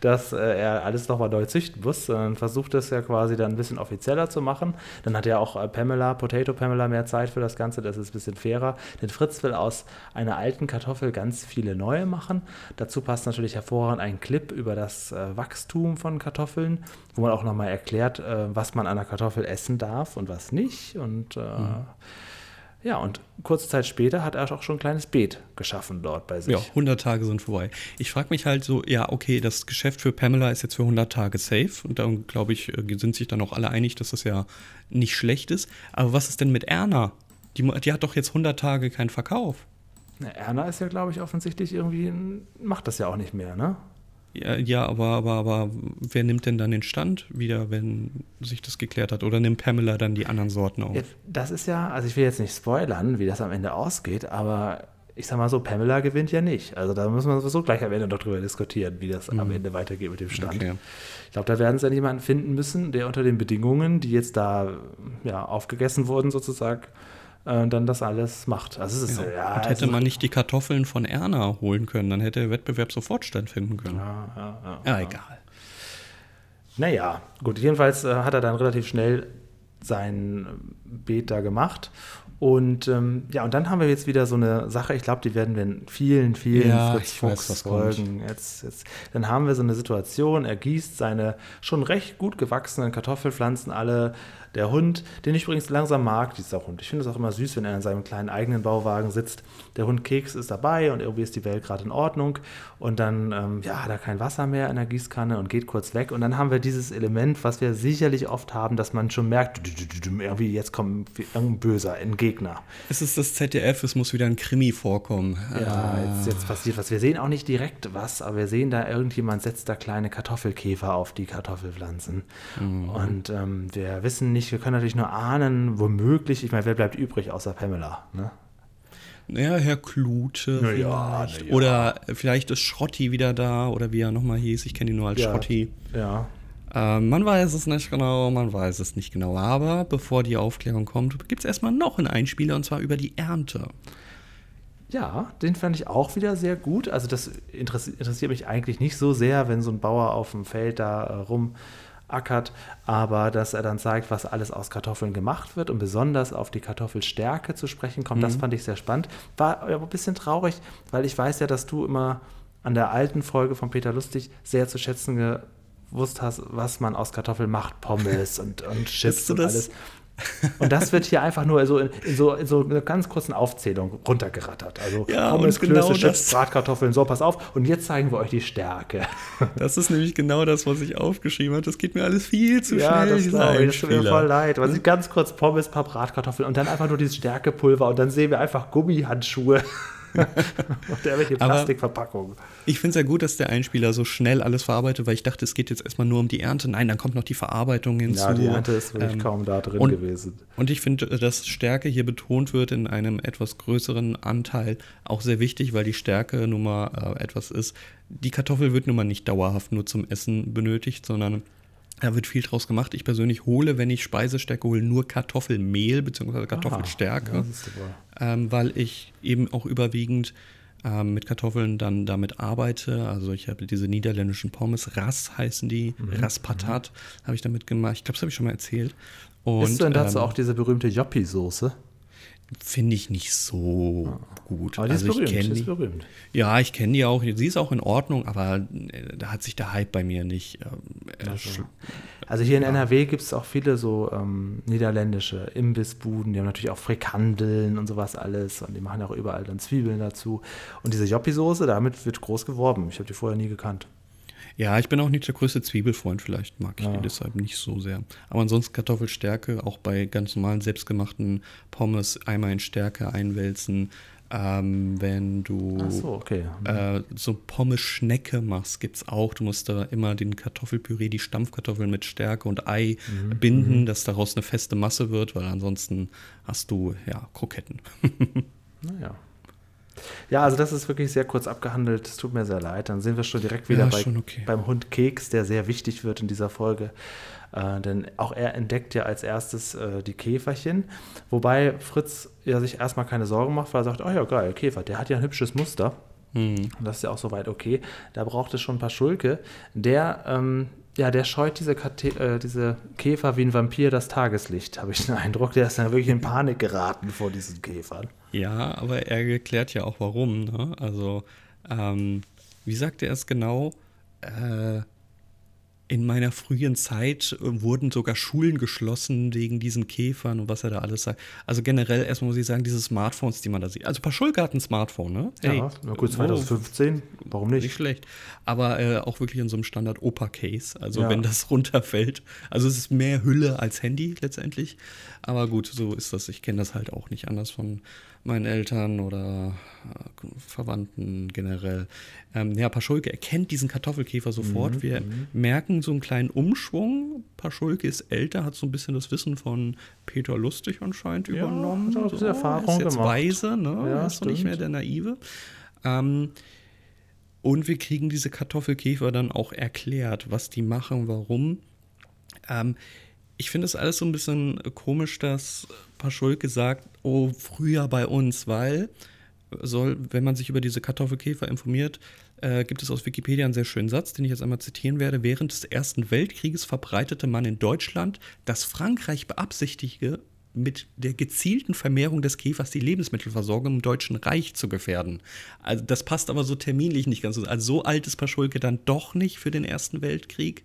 C: dass äh, er alles nochmal neu züchten muss, sondern versucht es ja quasi dann ein bisschen offizieller zu machen. Dann hat ja auch äh, Pamela, Potato Pamela, mehr Zeit für das Ganze, das ist ein bisschen fairer. Denn Fritz will aus einer alten Kartoffel ganz viele neue machen. Dazu passt natürlich hervorragend ein Clip über das äh, Wachstum von Kartoffeln, wo man auch nochmal erklärt, was man an einer Kartoffel essen darf und was nicht. Und mhm. Ja, und kurze Zeit später hat er auch schon ein kleines Beet geschaffen dort bei sich.
B: Ja, 100 Tage sind vorbei. Ich frage mich halt so, ja, okay, das Geschäft für Pamela ist jetzt für 100 Tage safe und da, glaube ich, äh, sind sich dann auch alle einig, dass das ja nicht schlecht ist. Aber was ist denn mit Erna? Die, die hat doch jetzt 100 Tage keinen Verkauf.
C: Na, Erna ist ja, glaube ich, offensichtlich irgendwie, macht das ja auch nicht mehr, ne?
B: Ja, ja, aber, aber, aber wer nimmt denn dann den Stand wieder, wenn sich das geklärt hat? Oder nimmt Pamela dann die anderen Sorten auf?
C: Das ist ja, also ich will jetzt nicht spoilern, wie das am Ende ausgeht, aber ich sag mal so, Pamela gewinnt ja nicht. Also da müssen wir sowieso gleich am Ende noch drüber diskutieren, wie das am Ende weitergeht mit dem Stand.
B: Okay.
C: Ich glaube, da werden sie dann jemanden finden müssen, der unter den Bedingungen, die jetzt da ja, aufgegessen wurden, sozusagen, äh, dann das alles macht. Also es ist ja,
B: Und hätte
C: also,
B: man nicht die Kartoffeln von Erna holen können, dann hätte der Wettbewerb sofort stattfinden können.
C: Ja, ja, ja,
B: Ja,
C: ja.
B: egal.
C: Naja, gut, jedenfalls äh, hat er dann relativ schnell sein Beet da gemacht. Und ähm, ja, und dann haben wir jetzt wieder so eine Sache, ich glaube, die werden wir in vielen, vielen
B: Ja,
C: Fritz Fuchs. Folgen. Jetzt, jetzt, dann haben wir so eine Situation, er gießt seine schon recht gut gewachsenen Kartoffelpflanzen alle. Der Hund, den ich übrigens langsam mag, dieser Hund. Ich finde es auch immer süß, wenn er in seinem kleinen eigenen Bauwagen sitzt. Der Hund Keks ist dabei und irgendwie ist die Welt gerade in Ordnung. Und dann ähm, ja, hat er kein Wasser mehr in der Gießkanne und geht kurz weg. Und dann haben wir dieses Element, was wir sicherlich oft haben, dass man schon merkt, irgendwie jetzt kommt irgendein Böser, ein Gegner.
B: Es ist das ZDF, es muss wieder ein Krimi vorkommen.
C: Ja,
B: Äh,
C: jetzt, jetzt passiert was. Wir sehen auch nicht direkt was, aber wir sehen da, irgendjemand setzt da kleine Kartoffelkäfer auf die Kartoffelpflanzen. Und ähm, wir wissen nicht, wir können natürlich nur ahnen, womöglich, ich meine, wer bleibt übrig außer Pamela? Ne?
B: Ja, Herr Klute
C: Na ja,
B: vielleicht.
C: na ja.
B: Oder vielleicht ist Schrotti wieder da oder wie er nochmal hieß. Ich kenne ihn nur als
C: Ja.
B: Schrotti.
C: Ja.
B: Ähm, man weiß es nicht genau, man weiß es nicht genau. Aber bevor die Aufklärung kommt, gibt es erstmal noch einen Einspieler und zwar über die Ernte.
C: Ja, den fand ich auch wieder sehr gut. Also das interessi interessiert mich eigentlich nicht so sehr, wenn so ein Bauer auf dem Feld da äh, rumackert, aber dass er dann zeigt, was alles aus Kartoffeln gemacht wird und besonders auf die Kartoffelstärke zu sprechen kommt, das fand ich sehr spannend. War aber ein bisschen traurig, weil ich weiß ja, dass du immer an der alten Folge von Peter Lustig sehr zu schätzen gewusst hast, was man aus Kartoffeln macht, Pommes und, und Chips und alles. Und das wird hier einfach nur so in, in, so, in so einer ganz kurzen Aufzählung runtergerattert. Also
B: Ja,
C: Pommes,
B: genau
C: Klöße, Chips, Bratkartoffeln, so, pass auf. Und jetzt zeigen wir euch die Stärke.
B: Das ist nämlich genau das, was ich aufgeschrieben habe. Das geht mir alles viel zu
C: ja,
B: schnell.
C: ich, das tut mir voll leid. Also ganz kurz Pommes, paar Bratkartoffeln und dann einfach nur dieses Stärkepulver und dann sehen wir einfach Gummihandschuhe und irgendwelche
B: Aber-
C: Plastikverpackungen.
B: Ich finde es ja gut, dass der Einspieler so schnell alles verarbeitet, weil ich dachte, es geht jetzt erstmal nur um die Ernte. Nein, dann kommt noch die Verarbeitung hinzu.
C: Ja, die Ernte ist wirklich
B: Ähm,
C: kaum da drin
B: und-
C: gewesen.
B: Und ich finde, dass Stärke hier betont wird in einem etwas größeren Anteil auch sehr wichtig, weil die Stärke nun mal äh, etwas ist. Die Kartoffel wird nun mal nicht dauerhaft nur zum Essen benötigt, sondern da wird viel draus gemacht. Ich persönlich hole, wenn ich Speisestärke hole, nur Kartoffelmehl bzw. Kartoffelstärke,
C: Ah, super.
B: ähm, weil ich eben auch überwiegend ähm, mit Kartoffeln dann damit arbeite. Also ich habe diese niederländischen Pommes, Ras heißen die,
C: Mhm.
B: Raspatat habe ich damit gemacht. Ich glaube, das habe ich schon mal erzählt. Und,
C: Isst du denn dazu
B: ähm,
C: auch diese berühmte Joppi-Soße?
B: Finde ich nicht so gut.
C: Aber die ist
B: also ich
C: berühmt,
B: kenne
C: die ist berühmt.
B: Ja, ich kenne die auch. Sie ist auch in Ordnung, aber äh, da hat sich der Hype bei mir nicht. Ähm, äh, schl-
C: Also hier in NRW gibt es auch viele so ähm, niederländische Imbissbuden, die haben natürlich auch Frikandeln und sowas alles und die machen auch überall dann Zwiebeln dazu. Und diese Joppi-Soße, damit wird groß geworben. Ich habe die vorher nie gekannt.
B: Ja, ich bin auch nicht der größte Zwiebelfreund. Vielleicht mag ich
C: Ja.
B: die deshalb nicht so sehr. Aber ansonsten Kartoffelstärke, auch bei ganz normalen selbstgemachten Pommes einmal in Stärke einwälzen. Ähm, wenn du
C: so, okay.
B: äh, so Pommes-Schnecke machst, gibt's auch. Du musst da immer den Kartoffelpüree, die Stampfkartoffeln mit Stärke und Ei
C: Mhm,
B: binden, dass daraus eine feste Masse wird, weil ansonsten hast du ja Kroketten.
C: Naja. Ja, also das ist wirklich sehr kurz abgehandelt. Es tut mir sehr leid. Dann sind wir schon direkt wieder
B: Ja,
C: bei,
B: schon okay.
C: beim Hund Keks, der sehr wichtig wird in dieser Folge. Äh, denn auch er entdeckt ja als erstes äh, die Käferchen. Wobei Fritz ja sich erstmal keine Sorgen macht, weil er sagt, oh ja, geil, Käfer, der hat ja ein hübsches Muster.
B: Hm.
C: Und das ist ja auch soweit okay. Da braucht es schon ein paar Schulke. Der, ähm, ja, der scheut diese, äh, diese Käfer wie ein Vampir das Tageslicht, habe ich den Eindruck. Der ist dann wirklich in Panik geraten vor diesen Käfern.
B: Ja, aber er erklärt ja auch warum. Ne? Also, ähm, wie sagt er es genau? Äh, in meiner frühen Zeit äh, wurden sogar Schulen geschlossen wegen diesen Käfern und was er da alles sagt. Also generell erstmal muss ich sagen, diese Smartphones, die man da sieht. Also Paschulke hat ein Smartphone, ne?
C: ja, na gut, 2015, warum nicht?
B: Nicht schlecht. Aber äh, auch wirklich in so einem Standard Opa-Case. Also
C: Ja.
B: wenn das runterfällt. Also es ist mehr Hülle als Handy letztendlich. Aber gut, so ist das. Ich kenne das halt auch nicht anders von meinen Eltern oder äh, Verwandten generell. Ähm, ja, Paschulke erkennt diesen Kartoffelkäfer sofort.
C: Mhm,
B: Wir merken so einen kleinen Umschwung. Paschulke ist älter, hat so ein bisschen das Wissen von Peter Lustig anscheinend
C: Ja,
B: übernommen.
C: hat bisschen Erfahrung
B: er ist jetzt
C: gemacht.
B: weise, ne?
C: Ja,
B: er ist so nicht mehr der Naive. Ähm, und wir kriegen diese Kartoffelkäfer dann auch erklärt, was die machen, warum. Ähm, ich finde es alles so ein bisschen komisch, dass Paschulke sagt, oh, früher bei uns, weil soll, wenn man sich über diese Kartoffelkäfer informiert, äh, gibt es aus Wikipedia einen sehr schönen Satz, den ich jetzt einmal zitieren werde. Während des Ersten Weltkrieges verbreitete man in Deutschland, dass Frankreich beabsichtige, mit der gezielten Vermehrung des Käfers die Lebensmittelversorgung im Deutschen Reich zu gefährden. Also das passt aber so terminlich nicht ganz so. Also so alt ist Paschulke dann doch nicht für den Ersten Weltkrieg,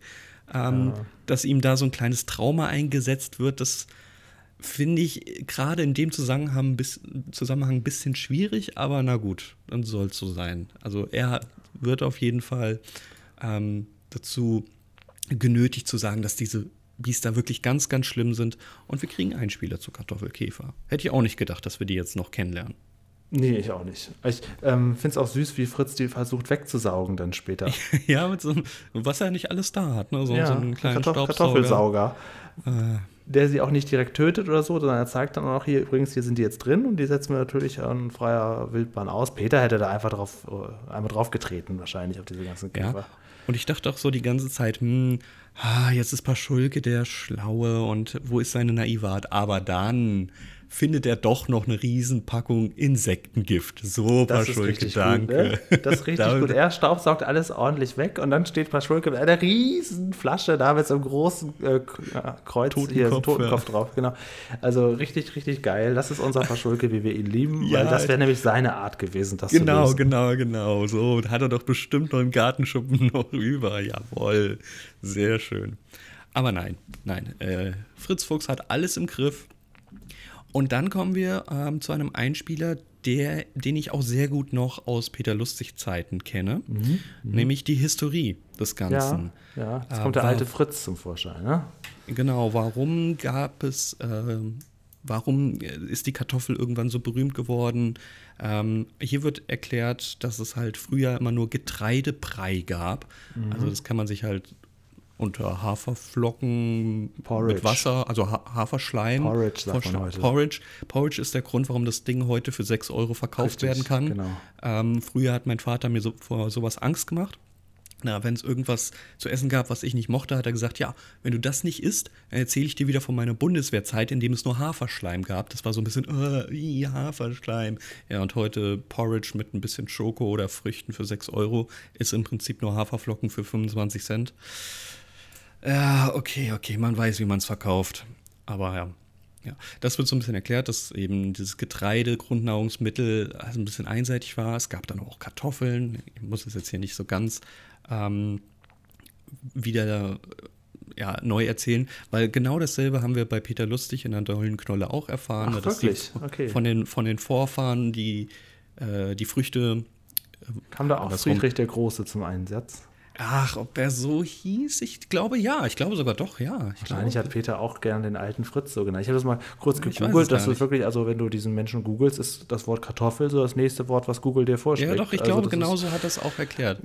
B: ähm, dass ihm da so ein kleines Trauma eingesetzt wird. Das finde ich gerade in dem Zusammenhang, ein bisschen- Zusammenhang ein bisschen schwierig, aber na gut, dann soll es so sein. Also er wird auf jeden Fall ähm, dazu genötigt zu sagen, dass diese Biester wirklich ganz, ganz schlimm sind. Und wir kriegen einen Spieler zu Kartoffelkäfer. Hätte ich auch nicht gedacht, dass wir die jetzt noch kennenlernen.
C: Nee, ich auch nicht. Ich ähm, finde es auch süß, wie Fritz die versucht wegzusaugen dann später.
B: ja, mit so einem, was er nicht alles da hat, ne? So, so einen kleinen
C: Kartoff-. Kartoffelsauger.
B: Äh,
C: Der sie auch nicht direkt tötet oder so, sondern er zeigt dann auch hier, übrigens, hier sind die jetzt drin und die setzen wir natürlich an freier Wildbahn aus. Peter hätte da einfach drauf, äh, einmal drauf getreten, wahrscheinlich, auf diese ganzen Käfer.
B: Ja. Und ich dachte auch so die ganze Zeit, hm, ah, jetzt ist Paschulke der Schlaue und wo ist seine naive Art? Aber dann findet er doch noch eine Riesenpackung Insektengift. So,
C: Das ist
B: Paschulke, danke.
C: gut. Ne? Das ist richtig gut. Er staubsaugt alles ordentlich weg und dann steht Paschulke mit einer riesen Flasche da mit so einem großen äh, ja, Kreuz hier, so
B: Totenkopf,
C: Totenkopf drauf. Genau. Also richtig, richtig geil. Das ist unser Paschulke, wie wir ihn lieben,
B: Ja.
C: weil das wäre nämlich seine Art gewesen, das
B: Genau,
C: zu lösen.
B: genau, genau. So, hat er doch bestimmt noch im Gartenschuppen noch über. Jawohl, sehr schön. Aber nein, nein. Äh, Fritz Fuchs hat alles im Griff. Und dann kommen wir ähm, zu einem Einspieler, der, den ich auch sehr gut noch aus Peter Lustig Zeiten kenne, nämlich die Historie des
C: Ja,
B: Ganzen.
C: ja. Jetzt
B: Äh,
C: kommt der
B: war-
C: alte Fritz zum Vorschein. Ne?
B: Genau, warum gab es, ähm, warum ist die Kartoffel irgendwann so berühmt geworden? Ähm, hier wird erklärt, dass es halt früher immer nur Getreidebrei gab.
C: Mhm.
B: Also das kann man sich halt unter Haferflocken
C: Porridge.
B: mit Wasser, also ha Haferschleim.
C: Porridge sagt man heute.
B: Porridge. Porridge ist der Grund, warum das Ding heute für 6 Euro verkauft
C: Richtig,
B: werden kann.
C: genau.
B: Ähm, früher hat mein Vater mir so, vor sowas Angst gemacht. Na, wenn es irgendwas zu essen gab, was ich nicht mochte, hat er gesagt, ja, wenn du das nicht isst, erzähle ich dir wieder von meiner Bundeswehrzeit, in dem es nur Haferschleim gab. Das war so ein bisschen, äh, ih, Haferschleim. Ja, und heute Porridge mit ein bisschen Schoko oder Früchten für 6 Euro ist im Prinzip nur Haferflocken für 25 Cent. Ja, okay, okay, man weiß, wie man es verkauft. Aber ja. Ja, das wird so ein bisschen erklärt, dass eben dieses Getreide, Grundnahrungsmittel also ein bisschen einseitig war. Es gab dann auch Kartoffeln. Ich muss es jetzt hier nicht so ganz ähm, wieder äh, ja, neu erzählen, weil genau dasselbe haben wir bei Peter Lustig in der Dollen Knolle auch erfahren,
C: Ach,
B: dass
C: wirklich? Okay.
B: von, den, von den Vorfahren die, äh, die Früchte
C: Kam da auch. Friedrich der Große zum Einsatz?
B: Ach, ob er so hieß? Ich glaube ja. Ich glaube sogar doch, ja. Ich
C: Wahrscheinlich
B: glaube,
C: hat Peter auch gern den alten Fritz so genannt. Ich habe das mal kurz gegoogelt, dass du wirklich, also wenn du diesen Menschen googelst, ist das Wort Kartoffel so das nächste Wort, was Google dir vorschlägt.
B: ja, doch, ich
C: Also
B: glaube,
C: das ist-
B: genauso hat das auch erklärt.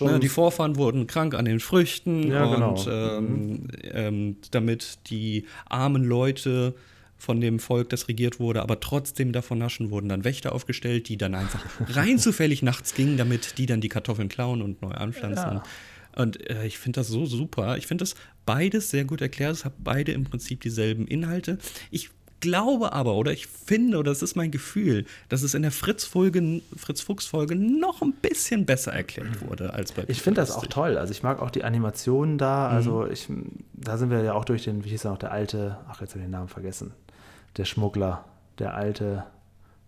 B: Ja, die Vorfahren wurden krank an den Früchten
C: Ja,
B: und
C: genau.
B: ähm, ähm, damit die armen Leute von dem Volk, das regiert wurde, aber trotzdem davon naschen, wurden dann Wächter aufgestellt, die dann einfach rein zufällig nachts gingen, damit die dann die Kartoffeln klauen und neu anpflanzen.
C: Ja.
B: Und äh, ich finde das so super. Ich finde das beides sehr gut erklärt. Es hat beide im Prinzip dieselben Inhalte. Ich glaube aber, oder ich finde, oder das ist mein Gefühl, dass es in der Fritz-Folge, Fritz-Fuchs-Folge noch ein bisschen besser erklärt wurde als bei
C: Ich finde das auch toll. Also ich mag auch die Animationen da.
B: Mhm.
C: Also ich, da sind wir ja auch durch den, wie hieß er noch, der alte, ach jetzt habe ich den Namen vergessen, der Schmuggler, der alte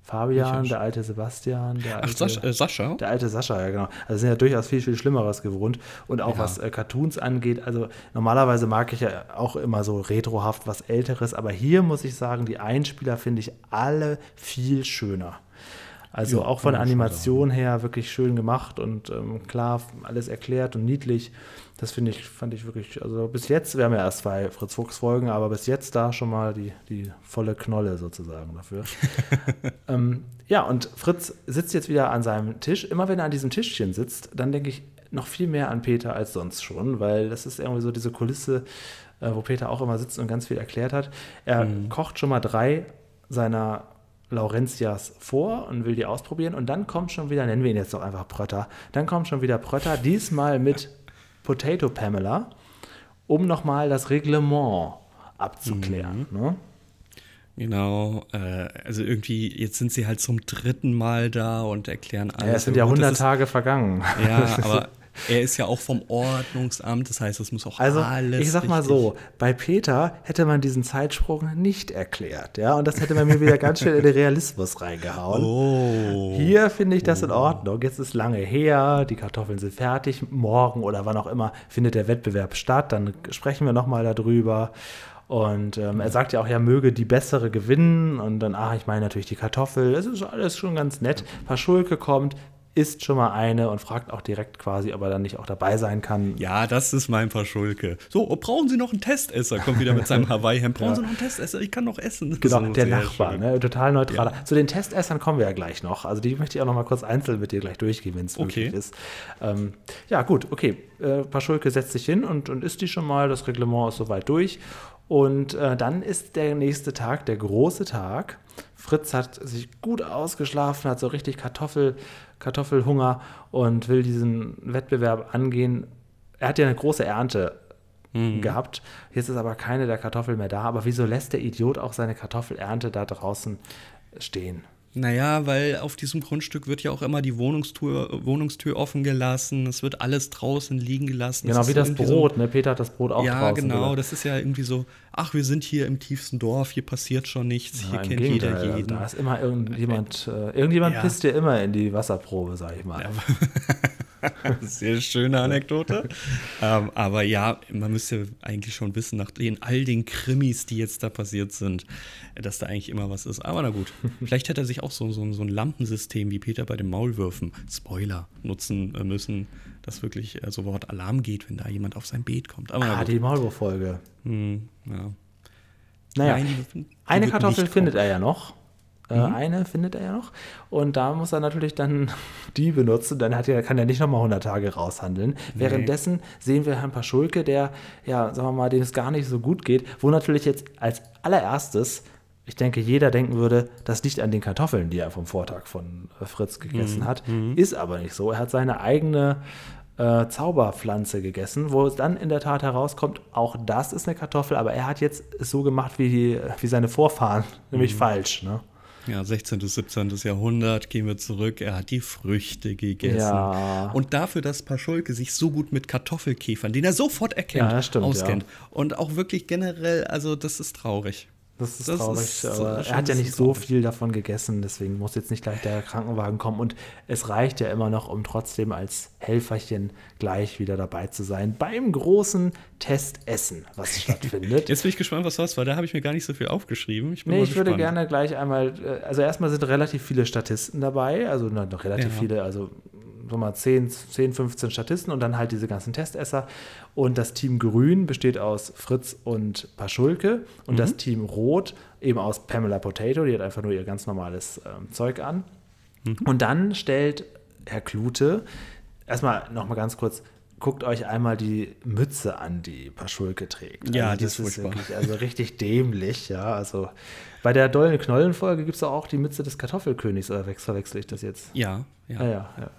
C: Fabian, der alte Sebastian, der alte,
B: Ach, Sascha, äh, Sascha?
C: der alte Sascha, ja genau. Also sind ja durchaus viel, viel Schlimmeres gewohnt. Und auch
B: Ja.
C: was äh, Cartoons angeht, also normalerweise mag ich ja auch immer so retrohaft was Älteres, aber hier muss ich sagen, die Einspieler finde ich alle viel schöner. Also
B: Ja,
C: auch von Animation her wirklich schön gemacht und ähm, klar alles erklärt und niedlich. Das finde ich, fand ich wirklich, also bis jetzt, wir haben ja erst zwei Fritz Fuchs Folgen, aber bis jetzt da schon mal die, die volle Knolle sozusagen dafür. ähm, ja, und Fritz sitzt jetzt wieder an seinem Tisch. Immer wenn er an diesem Tischchen sitzt, dann denke ich noch viel mehr an Peter als sonst schon, weil das ist irgendwie so diese Kulisse, äh, wo Peter auch immer sitzt und ganz viel erklärt hat. Er kocht schon mal drei seiner Laurentias vor und will die ausprobieren und dann kommt schon wieder, nennen wir ihn jetzt doch einfach Prötter, dann kommt schon wieder Prötter, diesmal mit Potato Pamela, um nochmal das Reglement abzuklären. Ne?
B: Genau, äh, also irgendwie, jetzt sind sie halt zum dritten Mal da und erklären alles.
C: Ja, es sind ja
B: Gut, das
C: 100
B: ist-
C: Tage vergangen.
B: Ja, aber er ist ja auch vom Ordnungsamt, das heißt, es muss auch
C: Also,
B: alles.
C: ich sag mal so, bei Peter hätte man diesen Zeitsprung nicht erklärt, ja, und das hätte man mir wieder ganz schön in den Realismus reingehauen.
B: Oh.
C: Hier finde ich das in Ordnung. Jetzt ist lange her, die Kartoffeln sind fertig. Morgen oder wann auch immer findet der Wettbewerb statt. Dann sprechen wir nochmal darüber. Und ähm, er sagt ja auch, er möge die bessere gewinnen. Und dann, ach, ich meine natürlich die Kartoffel. Es ist alles schon ganz nett. Paschulke kommt, isst schon mal eine und fragt auch direkt quasi, ob er dann nicht auch dabei sein kann.
B: Ja, das ist mein Verschulke. So, oh, brauchen Sie noch einen Testesser? Kommt wieder mit seinem Hawaii-Hemd. Brauchen Sie noch einen Testesser? Ich kann noch essen. Das
C: Genau, der Nachbar, ne? total neutraler. Zu den Testessern kommen wir ja gleich noch. Also die möchte ich auch noch mal kurz einzeln mit dir gleich durchgehen, wenn es
B: Okay.
C: möglich ist. Ähm, ja, gut, okay. Äh, Paschulke setzt sich hin und, und isst die schon mal. Das Reglement ist soweit durch. Und äh, dann ist der nächste Tag, der große Tag. Fritz hat sich gut ausgeschlafen, hat so richtig Kartoffel, Kartoffelhunger und will diesen Wettbewerb angehen. Er hat ja eine große Ernte gehabt. Jetzt ist aber keine der Kartoffeln mehr da. Aber wieso lässt der Idiot auch seine Kartoffelernte da draußen stehen?
B: Naja, weil auf diesem Grundstück wird ja auch immer die Wohnungstür, Wohnungstür offen gelassen. Es wird alles draußen liegen gelassen.
C: Genau
B: ist
C: wie das Brot. Ne? Peter hat das Brot auch
B: So, ja,
C: draußen
B: genau.
C: gelassen.
B: Das ist ja irgendwie so, ach, wir sind hier im tiefsten Dorf, hier passiert schon nichts,
C: Ja,
B: hier kennt jeder
C: Gegenteil,
B: jeden.
C: Da ist immer irgendjemand, äh, irgendjemand
B: Ja.
C: pisst dir immer in die Wasserprobe, sag ich mal.
B: Sehr schöne Anekdote. ähm, aber ja, man müsste eigentlich schon wissen, nach den, all den Krimis, die jetzt da passiert sind, dass da eigentlich immer was ist. Aber na gut, vielleicht hätte er sich auch so, so, so ein Lampensystem wie Peter bei den Maulwürfen, Spoiler, nutzen äh, müssen, dass wirklich äh, sofort Alarm geht, wenn da jemand auf sein Beet kommt. Aber
C: Ah, die Maulwurf-Folge.
B: Hm, ja.
C: Naja,
B: Nein, die die
C: eine Kartoffel findet er ja noch. Äh,
B: Mhm.
C: Eine findet er ja noch. Und da muss er natürlich dann die benutzen. Dann hat er, kann er nicht nochmal 100 Tage raushandeln. Währenddessen sehen wir Herrn Paschulke, der, ja, sagen wir mal, dem es gar nicht so gut geht, wo natürlich jetzt als allererstes, ich denke, jeder denken würde, das liegt an den Kartoffeln, die er vom Vortag von äh, Fritz gegessen hat. Ist aber nicht so. Er hat seine eigene äh, Zauberpflanze gegessen, wo es dann in der Tat herauskommt, auch das ist eine Kartoffel, aber er hat jetzt es so gemacht wie, wie seine Vorfahren, nämlich falsch. Ne?
B: Ja, 16. bis 17. Jahrhundert gehen wir zurück. Er hat die Früchte gegessen.
C: Ja.
B: Und dafür, dass Paschulke sich so gut mit Kartoffelkäfern, den er sofort erkennt,
C: Ja, stimmt,
B: auskennt. Und auch wirklich generell, also das ist traurig.
C: Das ist
B: Das
C: traurig,
B: ist,
C: aber er hat ja nicht so viel davon gegessen, deswegen muss jetzt nicht gleich der Krankenwagen kommen und es reicht ja immer noch, um trotzdem als Helferchen gleich wieder dabei zu sein beim großen Testessen, was stattfindet.
B: Jetzt bin ich gespannt, was das war. Da habe ich mir gar nicht so viel aufgeschrieben. Ich
C: Nee, ich würde
B: gespannt.
C: gerne gleich einmal, äh, also erstmal sind relativ viele Statisten dabei, also na, noch relativ
B: Ja.
C: viele, also so mal 10, 10, 15 Statisten und dann halt diese ganzen Testesser. Und das Team Grün besteht aus Fritz und Paschulke und
B: Mhm.
C: das Team Rot eben aus Pamela Potato, die hat einfach nur ihr ganz normales ähm, Zeug an.
B: Mhm.
C: Und dann stellt Herr Klute, erstmal nochmal ganz kurz, guckt euch einmal die Mütze an, die Paschulke trägt.
B: Ja,
C: also
B: die
C: das
B: ist furchtbar.
C: wirklich also richtig dämlich, ja. Also bei der Dollen Knollen-Folge gibt es auch die Mütze des Kartoffelkönigs, oder wechsel- verwechsel ich das jetzt?
B: Ja, ja.
C: Ja, ja, ja.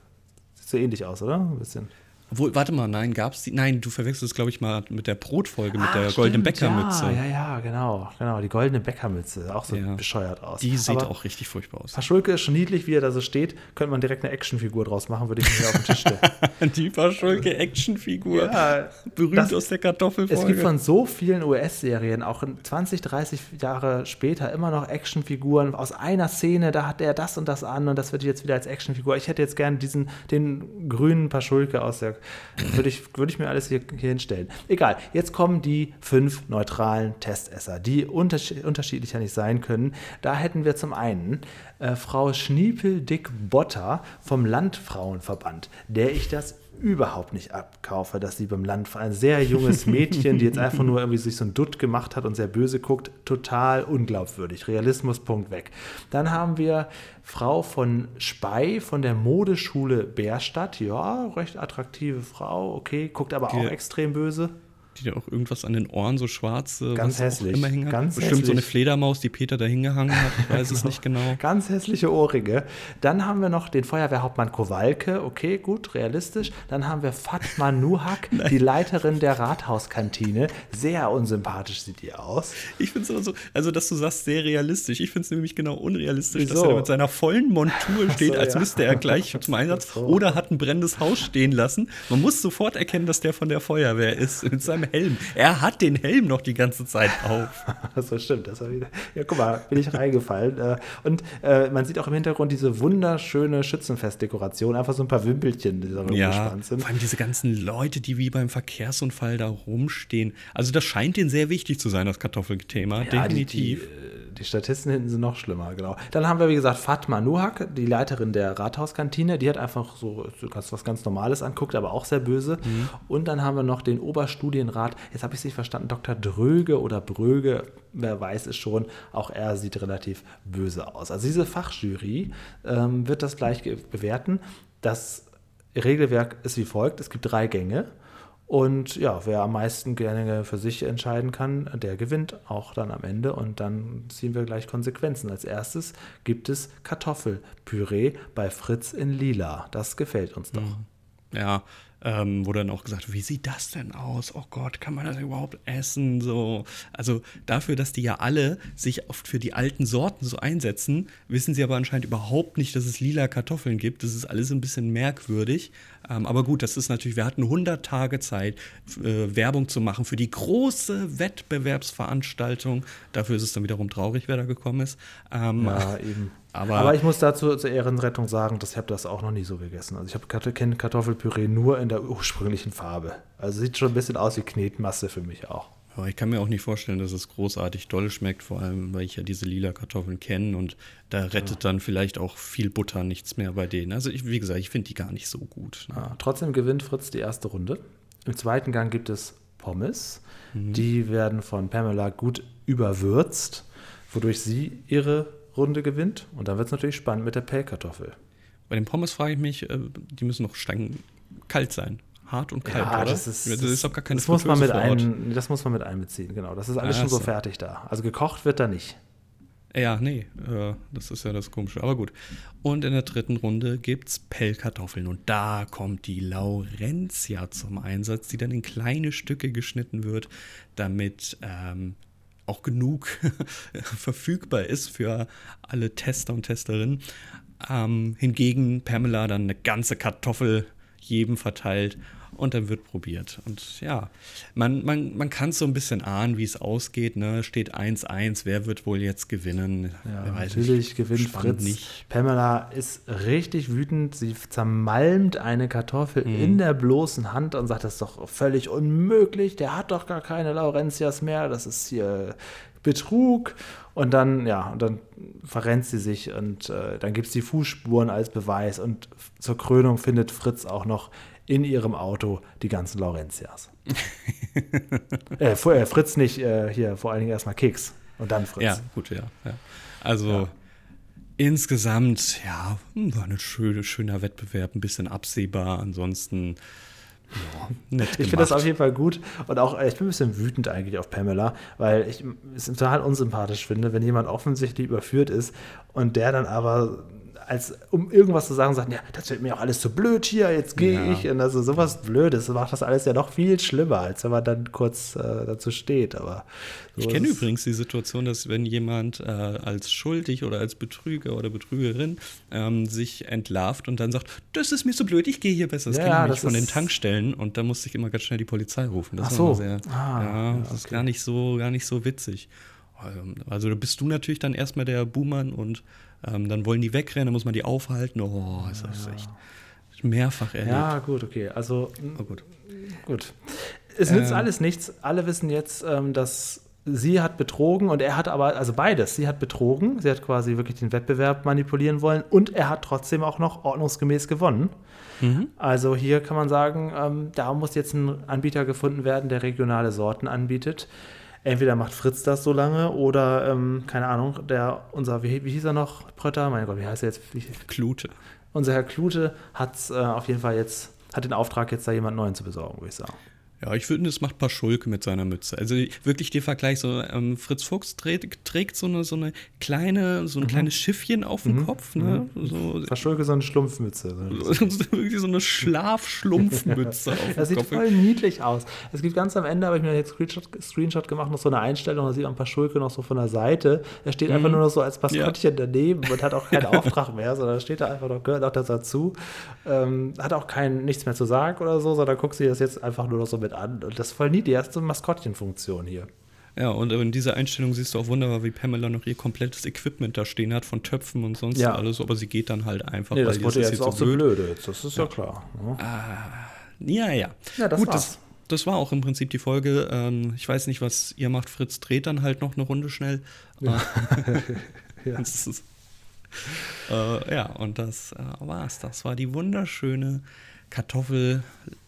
C: So ähnlich aus, oder? Ein bisschen.
B: Obwohl, warte mal, nein, gab es die? Nein, du verwechselst, glaube ich, mal mit der Brotfolge, mit
C: Ah,
B: der goldenen Bäckermütze.
C: Ja, ja, ja, genau, genau. Die goldene Bäckermütze, auch so
B: Ja.
C: bescheuert aus.
B: Die sieht
C: Aber
B: auch richtig furchtbar aus.
C: Paschulke ist schon niedlich, wie er da so steht. Könnte man direkt eine Actionfigur draus machen, würde ich mir hier auf den Tisch stellen.
B: Die Paschulke Actionfigur.
C: Ja,
B: Berühmt
C: das-
B: aus der Kartoffelfolge.
C: Es gibt von so vielen US-Serien, auch in 20, 30 Jahre später, immer noch Actionfiguren aus einer Szene, da hat er das und das an und das wird jetzt wieder als Actionfigur. Ich hätte jetzt gern diesen, den grünen Paschulke aus der, würde ich, würde ich mir alles hier, hier hinstellen. Egal, jetzt kommen die fünf neutralen Testesser, die unterschied unterschiedlicher nicht sein können. Da hätten wir zum einen äh, Frau Schniepel-Dick-Botter vom Landfrauenverband, der ich das überhaupt nicht abkaufe, dass sie beim Land ein sehr junges Mädchen, die jetzt einfach nur irgendwie sich so ein Dutt gemacht hat und sehr böse guckt, total unglaubwürdig. Realismus, Punkt weg. Dann haben wir Frau von Spey von der Modeschule Bärstadt. Ja, recht attraktive Frau, okay, guckt aber auch extrem böse.
B: Die da auch irgendwas an den Ohren so schwarz,
C: Ganz hässlich,
B: immer hat.
C: ganz
B: Bestimmt so eine
C: hässlich.
B: Fledermaus, die Peter da hingehangen hat. Ich weiß es nicht genau.
C: Ganz hässliche Ohrringe. Dann haben wir noch den Feuerwehrhauptmann Kowalke. Okay, gut, realistisch. Dann haben wir Fatma Nuhak, die Leiterin der Rathauskantine. Sehr unsympathisch sieht die aus.
B: Ich finde es aber so, also dass du sagst, sehr realistisch. Ich finde es nämlich genau unrealistisch, dass
C: Wieso?
B: er da mit seiner vollen Montur steht,
C: so,
B: als
C: ja.
B: müsste er gleich zum Einsatz
C: so.
B: oder hat ein brennendes Haus stehen lassen. Man muss sofort erkennen, dass der von der Feuerwehr ist, mit seinem Helm. Er hat den Helm noch die ganze Zeit auf.
C: Das stimmt. Das war wieder, ja, guck mal, bin ich reingefallen. Äh, Und äh, man sieht auch im Hintergrund diese wunderschöne Schützenfestdekoration. Einfach so ein paar Wimpelchen, die da
B: Ja,
C: rumgespannt sind.
B: vor allem diese ganzen Leute, die wie beim Verkehrsunfall da rumstehen. Also das scheint denen sehr wichtig zu sein, das Kartoffelthema.
C: Ja, die, die,
B: Definitiv.
C: äh, die Statisten hinten sind noch schlimmer, genau. Dann haben wir, wie gesagt, Fatma Nuhak, die Leiterin der Rathauskantine. Die hat einfach so, so ganz, was ganz Normales anguckt, aber auch sehr böse.
B: Mhm.
C: Und dann haben wir noch den Oberstudienrat, jetzt habe ich es nicht verstanden, Dr. Dröge oder Bröge, wer weiß es schon. Auch er sieht relativ böse aus. Also diese Fachjury ähm, wird das gleich bewerten. Das Regelwerk ist wie folgt: Es gibt drei Gänge. Und ja, wer am meisten gerne für sich entscheiden kann, der gewinnt auch dann am Ende. Und dann ziehen wir gleich Konsequenzen. Als erstes gibt es Kartoffelpüree bei Fritz in Lila. Das gefällt uns doch.
B: Ja, ähm, wurde dann auch gesagt, wie sieht das denn aus? Oh Gott, kann man das überhaupt essen? So, also dafür, dass die ja alle sich oft für die alten Sorten so einsetzen, wissen sie aber anscheinend überhaupt nicht, dass es lila Kartoffeln gibt. Das ist alles ein bisschen merkwürdig. Ähm, aber gut, das ist natürlich, wir hatten 100 Tage Zeit, äh, Werbung zu machen für die große Wettbewerbsveranstaltung. Dafür ist es dann wiederum traurig, wer da gekommen ist. Ähm,
C: Ja, eben.
B: Aber-
C: Aber, ich muss dazu zur Ehrenrettung sagen, dass ich habe das auch noch nie so gegessen. Also ich habe kenne Kartoffelpüree nur in der ursprünglichen Farbe. Also sieht schon ein bisschen aus wie Knetmasse für mich auch.
B: Aber ich kann mir auch nicht vorstellen, dass es großartig doll schmeckt, vor allem, weil ich ja diese lila Kartoffeln kenne und da rettet dann vielleicht auch viel Butter nichts mehr bei denen. Also ich, wie gesagt, ich finde die gar nicht so gut. Ne?
C: Ja, trotzdem gewinnt Fritz die erste Runde. Im zweiten Gang gibt es Pommes. Die werden von Pamela gut überwürzt, wodurch sie ihre Runde gewinnt. Und dann wird es natürlich spannend mit der Pellkartoffel.
B: Bei den Pommes frage ich mich, äh, die müssen noch stein kalt sein. Hart und kalt, oder?
C: das ist,
B: das ist doch gar keine
C: das muss, man mit ein, das muss man mit einbeziehen, genau. Das ist alles
B: Ah,
C: schon so
B: so.
C: fertig da. Also gekocht wird da nicht.
B: Ja, nee, äh, das ist ja das Komische. Aber gut. Und in der dritten Runde gibt es Pellkartoffeln. Und da kommt die Laurentia zum Einsatz, die dann in kleine Stücke geschnitten wird, damit ähm, auch genug verfügbar ist für alle Tester und Testerinnen. Ähm, hingegen Pamela dann eine ganze Kartoffel jedem verteilt und dann wird probiert. Und ja, man, man, man kann so ein bisschen ahnen, wie es ausgeht. Ne? Steht 1-1, wer wird wohl jetzt gewinnen?
C: Ja, natürlich
B: nicht.
C: gewinnt
B: Spannend
C: Fritz.
B: Nicht.
C: Pamela ist richtig wütend. Sie zermalmt eine Kartoffel
B: Mhm.
C: in der bloßen Hand und sagt, das ist doch völlig unmöglich. Der hat doch gar keine Laurentias mehr. Das ist hier Betrug. Und dann, ja, und dann verrennt sie sich und äh, dann gibt es die Fußspuren als Beweis. Und zur Krönung findet Fritz auch noch in ihrem Auto die ganzen Laurentias. äh, äh, Fritz nicht, äh, hier vor allen Dingen erstmal Keks und dann Fritz.
B: Ja, gut, ja. ja. Also
C: Ja.
B: insgesamt, ja, war ein schöne, schöner Wettbewerb, ein bisschen absehbar. Ansonsten, ja,
C: Ich finde das auf jeden Fall gut und auch, äh, ich bin ein bisschen wütend eigentlich auf Pamela, weil ich es total unsympathisch finde, wenn jemand offensichtlich überführt ist und der dann aber als um irgendwas zu sagen, sagen, ja, das wird mir auch alles zu blöd hier, jetzt gehe
B: Ja.
C: ich. Und also sowas Blödes macht das alles ja noch viel schlimmer, als wenn man dann kurz äh, dazu steht. Aber so
B: Ich kenne übrigens die Situation, dass wenn jemand äh, als schuldig oder als Betrüger oder Betrügerin ähm, sich entlarvt und dann sagt, das ist mir so blöd, ich gehe hier besser. Das
C: Ja,
B: kenne ich
C: das
B: von den Tankstellen und da musste ich immer ganz schnell die Polizei rufen. Das
C: Ach so.
B: Sehr,
C: Ah,
B: ja, das ist
C: okay.
B: gar nicht so, gar nicht so witzig. Ähm, Also da bist du natürlich dann erstmal der Buhmann und ähm, dann wollen die wegrennen, dann muss man die aufhalten. Oh, ist das echt mehrfach erlebt.
C: Ja, gut, okay. Also
B: Oh, gut.
C: Gut. Es nützt
B: Ähm.
C: alles nichts. Alle wissen jetzt, ähm, dass sie hat betrogen und er hat aber, also beides. Sie hat betrogen, sie hat quasi wirklich den Wettbewerb manipulieren wollen und er hat trotzdem auch noch ordnungsgemäß gewonnen.
B: Mhm.
C: Also hier kann man sagen, ähm, da muss jetzt ein Anbieter gefunden werden, der regionale Sorten anbietet. Entweder macht Fritz das so lange oder, ähm, keine Ahnung, der, unser, wie, wie hieß er noch, Prötter? Mein Gott, wie heißt er jetzt? Wie,
B: Klute.
C: unser Herr Klute hat äh, auf jeden Fall jetzt, hat den Auftrag, jetzt da jemand Neuen zu besorgen, würde ich sagen.
B: Ja, ich finde, das macht Paschulke mit seiner Mütze. Also wirklich der Vergleich, so ähm, Fritz Fuchs trägt, trägt so eine, so eine kleine, so ein kleines Schiffchen auf dem Kopf, ne? So,
C: Verschulke so eine Schlumpfmütze.
B: so, wirklich so eine Schlafschlumpfmütze auf
C: Das
B: dem
C: sieht
B: Kopf.
C: voll niedlich aus. Es gibt ganz am Ende, habe ich mir jetzt Screenshot, Screenshot gemacht, noch so eine Einstellung, da sieht man Paschulke noch so von der Seite. Er steht einfach nur noch so als Maskottchen daneben und hat auch keinen Auftrag mehr, sondern steht da einfach noch, gehört auch das dazu. Ähm, hat auch kein, nichts mehr zu sagen oder so, sondern guckt sich das jetzt einfach nur noch so mit an. Und das ist voll niedlich. So eine Maskottchenfunktion hier.
B: Ja, und in dieser Einstellung siehst du auch wunderbar, wie Pamela noch ihr komplettes Equipment da stehen hat, von Töpfen und sonst
C: Ja.
B: alles, aber sie geht dann halt einfach,
C: Nee, das wurde
B: ist
C: jetzt auch so blöde. Jetzt. Das ist ja, klar. ne?
B: Ja, ja.
C: Ja, das
B: Gut,
C: war's.
B: das, das war auch im Prinzip die Folge. Ähm, ich weiß nicht, was ihr macht. Fritz dreht dann halt noch eine Runde schnell. Ja,
C: Ja.
B: das ist, äh, ja und das äh, war's. Das war die wunderschöne Kartoffel.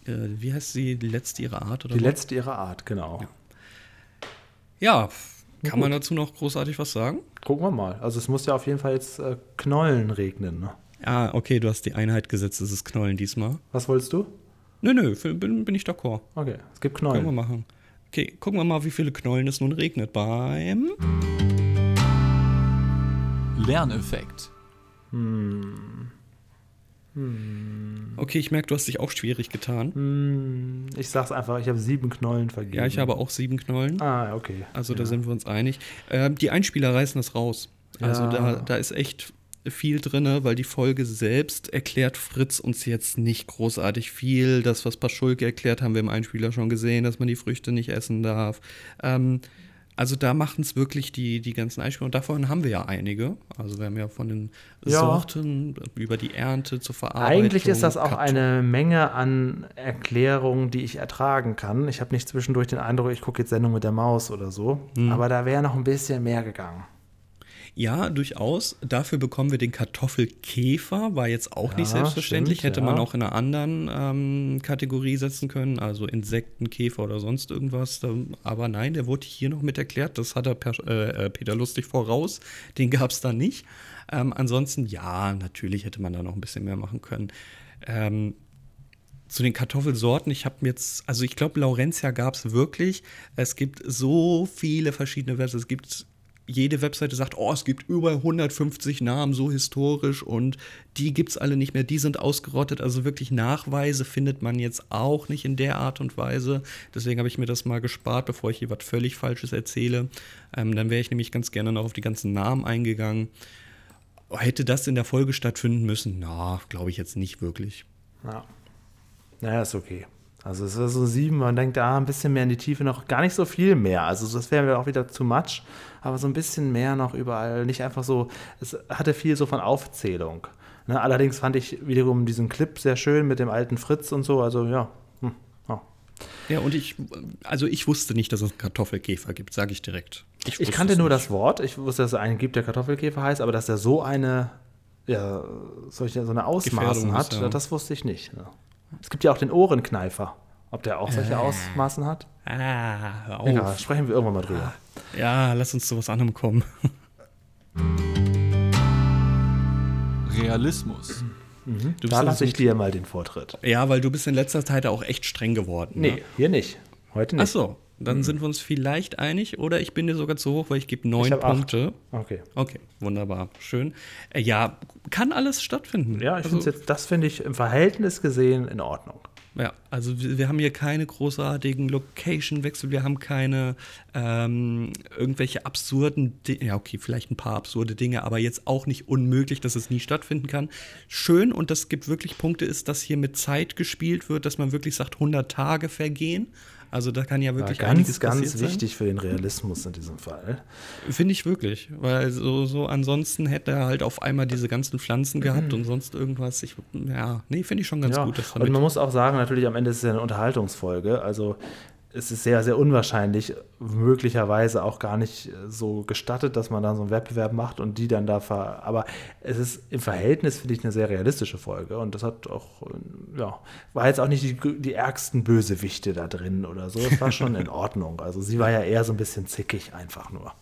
B: Äh, wie heißt sie? Die letzte ihrer Art? Oder
C: Die
B: so?
C: letzte ihrer Art, genau.
B: Ja, kann
C: gut.
B: man dazu noch großartig was sagen?
C: Gucken wir mal. Also es muss ja auf jeden Fall jetzt äh, Knollen regnen. Ne?
B: Ah, okay, du hast die Einheit gesetzt. Es ist Knollen diesmal.
C: Was wolltest du?
B: Nö, nö, bin, bin ich d'accord.
C: Okay, es gibt
B: Können wir
C: Knollen.
B: machen. Okay, gucken wir mal, wie viele Knollen es nun regnet beim.
A: Lerneffekt.
B: Okay, ich merke, du hast dich auch schwierig getan.
C: Hm, ich sag's einfach, ich habe sieben Knollen vergeben.
B: Ja, ich habe auch sieben Knollen.
C: Ah, okay.
B: Also da
C: ja.
B: sind wir uns einig. Ähm, die Einspieler reißen das raus. Also
C: Ja.
B: da, da ist echt viel drin, weil die Folge selbst erklärt Fritz uns jetzt nicht großartig viel. Das, was Paschulke erklärt, haben wir im Einspieler schon gesehen, dass man die Früchte nicht essen darf. Ähm, also da machen es wirklich die, die ganzen Einspieler. Und davon haben wir ja einige. Also wir haben ja von den
C: Ja.
B: Sorten über die Ernte zur Verarbeitung.
C: Eigentlich ist das auch eine Menge an Erklärungen, die ich ertragen kann. Ich habe nicht zwischendurch den Eindruck, ich gucke jetzt Sendung mit der Maus oder so.
B: Hm.
C: Aber da wäre noch ein bisschen mehr gegangen.
B: Ja, durchaus. Dafür bekommen wir den Kartoffelkäfer. War jetzt auch nicht
C: Ja,
B: selbstverständlich.
C: stimmt,
B: Hätte man
C: ja.
B: auch in einer anderen ähm, Kategorie setzen können, also Insekten, Käfer oder sonst irgendwas. Aber nein, der wurde hier noch mit erklärt. Das hat er per, äh, äh, Peter Lustig voraus. Den gab es da nicht. Ähm, ansonsten, ja, natürlich hätte man da noch ein bisschen mehr machen können. Ähm, zu den Kartoffelsorten, ich habe jetzt, also ich glaube, Laurentia gab es wirklich. Es gibt so viele verschiedene Webseiten. Es gibt, jede Webseite sagt, oh, es gibt über 150 Namen, so historisch und die gibt es alle nicht mehr, die sind ausgerottet. Also wirklich Nachweise findet man jetzt auch nicht in der Art und Weise. Deswegen habe ich mir das mal gespart, bevor ich hier was völlig Falsches erzähle. Ähm, dann wäre ich nämlich ganz gerne noch auf die ganzen Namen eingegangen. Hätte das in der Folge stattfinden müssen? Na, glaube ich jetzt nicht wirklich.
C: Ja. Naja, ist okay. Also es ist so sieben, man denkt, ah, ein bisschen mehr in die Tiefe noch, gar nicht so viel mehr. Also das wäre mir auch wieder too much, aber so ein bisschen mehr noch überall. Nicht einfach so, es hatte viel so von Aufzählung. Ne, allerdings fand ich wiederum diesen Clip sehr schön mit dem alten Fritz und so. Also ja, hm, ja.
B: Ja, und ich, also ich wusste nicht, dass es einen Kartoffelkäfer gibt, sage ich direkt.
C: Ich
B: wusste
C: kannte nur
B: nicht.
C: das Wort. Ich wusste, dass es einen gibt, der Kartoffelkäfer heißt, aber dass er so eine, ja, solche, so eine Ausmaßen hat,
B: ist, ja.
C: das wusste ich nicht. Ne. Es gibt ja auch den Ohrenkneifer. Ob der auch solche Ausmaßen hat?
B: Ah, hör auf.
C: Egal, sprechen wir irgendwann mal drüber.
B: Ja, lass uns zu was anderem kommen.
A: Realismus.
B: Du
C: da
B: bist
C: lasse
B: also-
C: ich dir mal den Vortritt.
B: Ja, weil du bist in letzter Zeit auch echt streng geworden.
C: Nee,
B: Ne?
C: hier nicht. Heute
B: Ach
C: nicht.
B: so, dann sind wir uns vielleicht einig oder ich bin dir sogar zu hoch, weil ich gebe neun
C: Ich hab acht.
B: Punkte.
C: Okay.
B: Okay, wunderbar, schön. Äh, ja, kann alles stattfinden.
C: Ja, ich
B: also,
C: finde jetzt, das finde ich im Verhältnis gesehen in Ordnung.
B: Ja, also wir, wir haben hier keine großartigen Location-Wechsel, wir haben keine ähm, irgendwelche absurden Dinge, ja okay, vielleicht ein paar absurde Dinge, aber jetzt auch nicht unmöglich, dass es nie stattfinden kann. Schön und das gibt wirklich Punkte, ist, dass hier mit Zeit gespielt wird, dass man wirklich sagt, 100 Tage vergehen. Also da kann ja wirklich
C: ja, ganz, ganz wichtig sein. für den Realismus in diesem Fall.
B: Finde ich wirklich, weil so, so ansonsten hätte er halt auf einmal diese ganzen Pflanzen gehabt mhm. und sonst irgendwas. Ich, ja, nee, finde ich schon ganz
C: ja.
B: gut.
C: und man muss auch sagen, natürlich am Ende ist es ja eine Unterhaltungsfolge. Also es ist sehr, sehr unwahrscheinlich, möglicherweise auch gar nicht so gestattet, dass man dann so einen Wettbewerb macht und die dann da ver. Aber es ist im Verhältnis, finde ich, eine sehr realistische Folge. Und das hat auch, ja, war jetzt auch nicht die, die ärgsten Bösewichte da drin oder so. Das war schon in Ordnung. Also sie war ja eher so ein bisschen zickig einfach nur.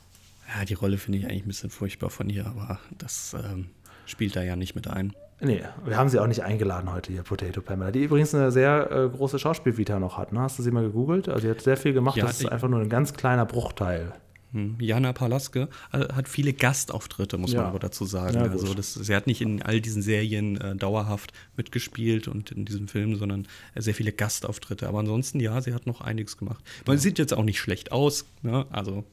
B: Ja, die Rolle finde ich eigentlich ein bisschen furchtbar von ihr, aber das ähm, spielt da ja nicht mit ein.
C: Nee, wir haben sie auch nicht eingeladen heute hier, Potato Pamela, die übrigens eine sehr äh, große Schauspielvita noch hat. Ne? Hast du sie mal gegoogelt? Also, sie hat sehr viel gemacht, ja, das ist einfach nur ein ganz kleiner Bruchteil.
B: Hm, Jana Palaske äh, hat viele Gastauftritte, muss ja. man aber dazu sagen. Ja, also das, sie hat nicht in all diesen Serien äh, dauerhaft mitgespielt und in diesem Film, sondern äh, sehr viele Gastauftritte. Aber ansonsten, ja, sie hat noch einiges gemacht. Man ja. sieht jetzt auch nicht schlecht aus, ne? also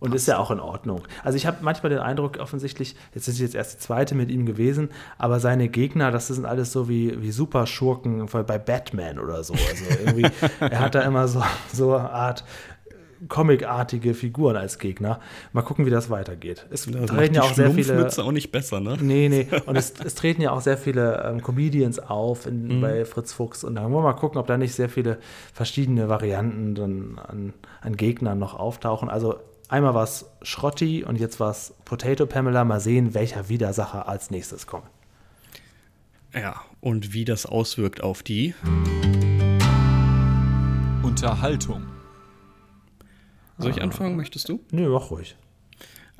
C: und ist ja auch in Ordnung. Also ich habe manchmal den Eindruck, offensichtlich, jetzt ist jetzt erst die zweite mit ihm gewesen, aber seine Gegner, das sind alles so wie, wie Superschurken bei Batman oder so. Also irgendwie, er hat da immer so, so eine Art comicartige Figuren als Gegner. Mal gucken, wie das weitergeht. Es
B: das treten ja auch sehr viele. auch nicht besser, ne?
C: Nee, nee. Und es, es treten ja auch sehr viele ähm, Comedians auf in, mhm. bei Fritz Fuchs. Und da wollen wir mal gucken, ob da nicht sehr viele verschiedene Varianten dann an, an Gegnern noch auftauchen. Also Einmal war es Schrotti und jetzt war es Potato Pamela. Mal sehen, welcher Widersacher als nächstes kommt.
B: Ja, und wie das auswirkt auf die
A: Unterhaltung.
B: Soll ich anfangen, möchtest du?
C: Nö, mach ruhig.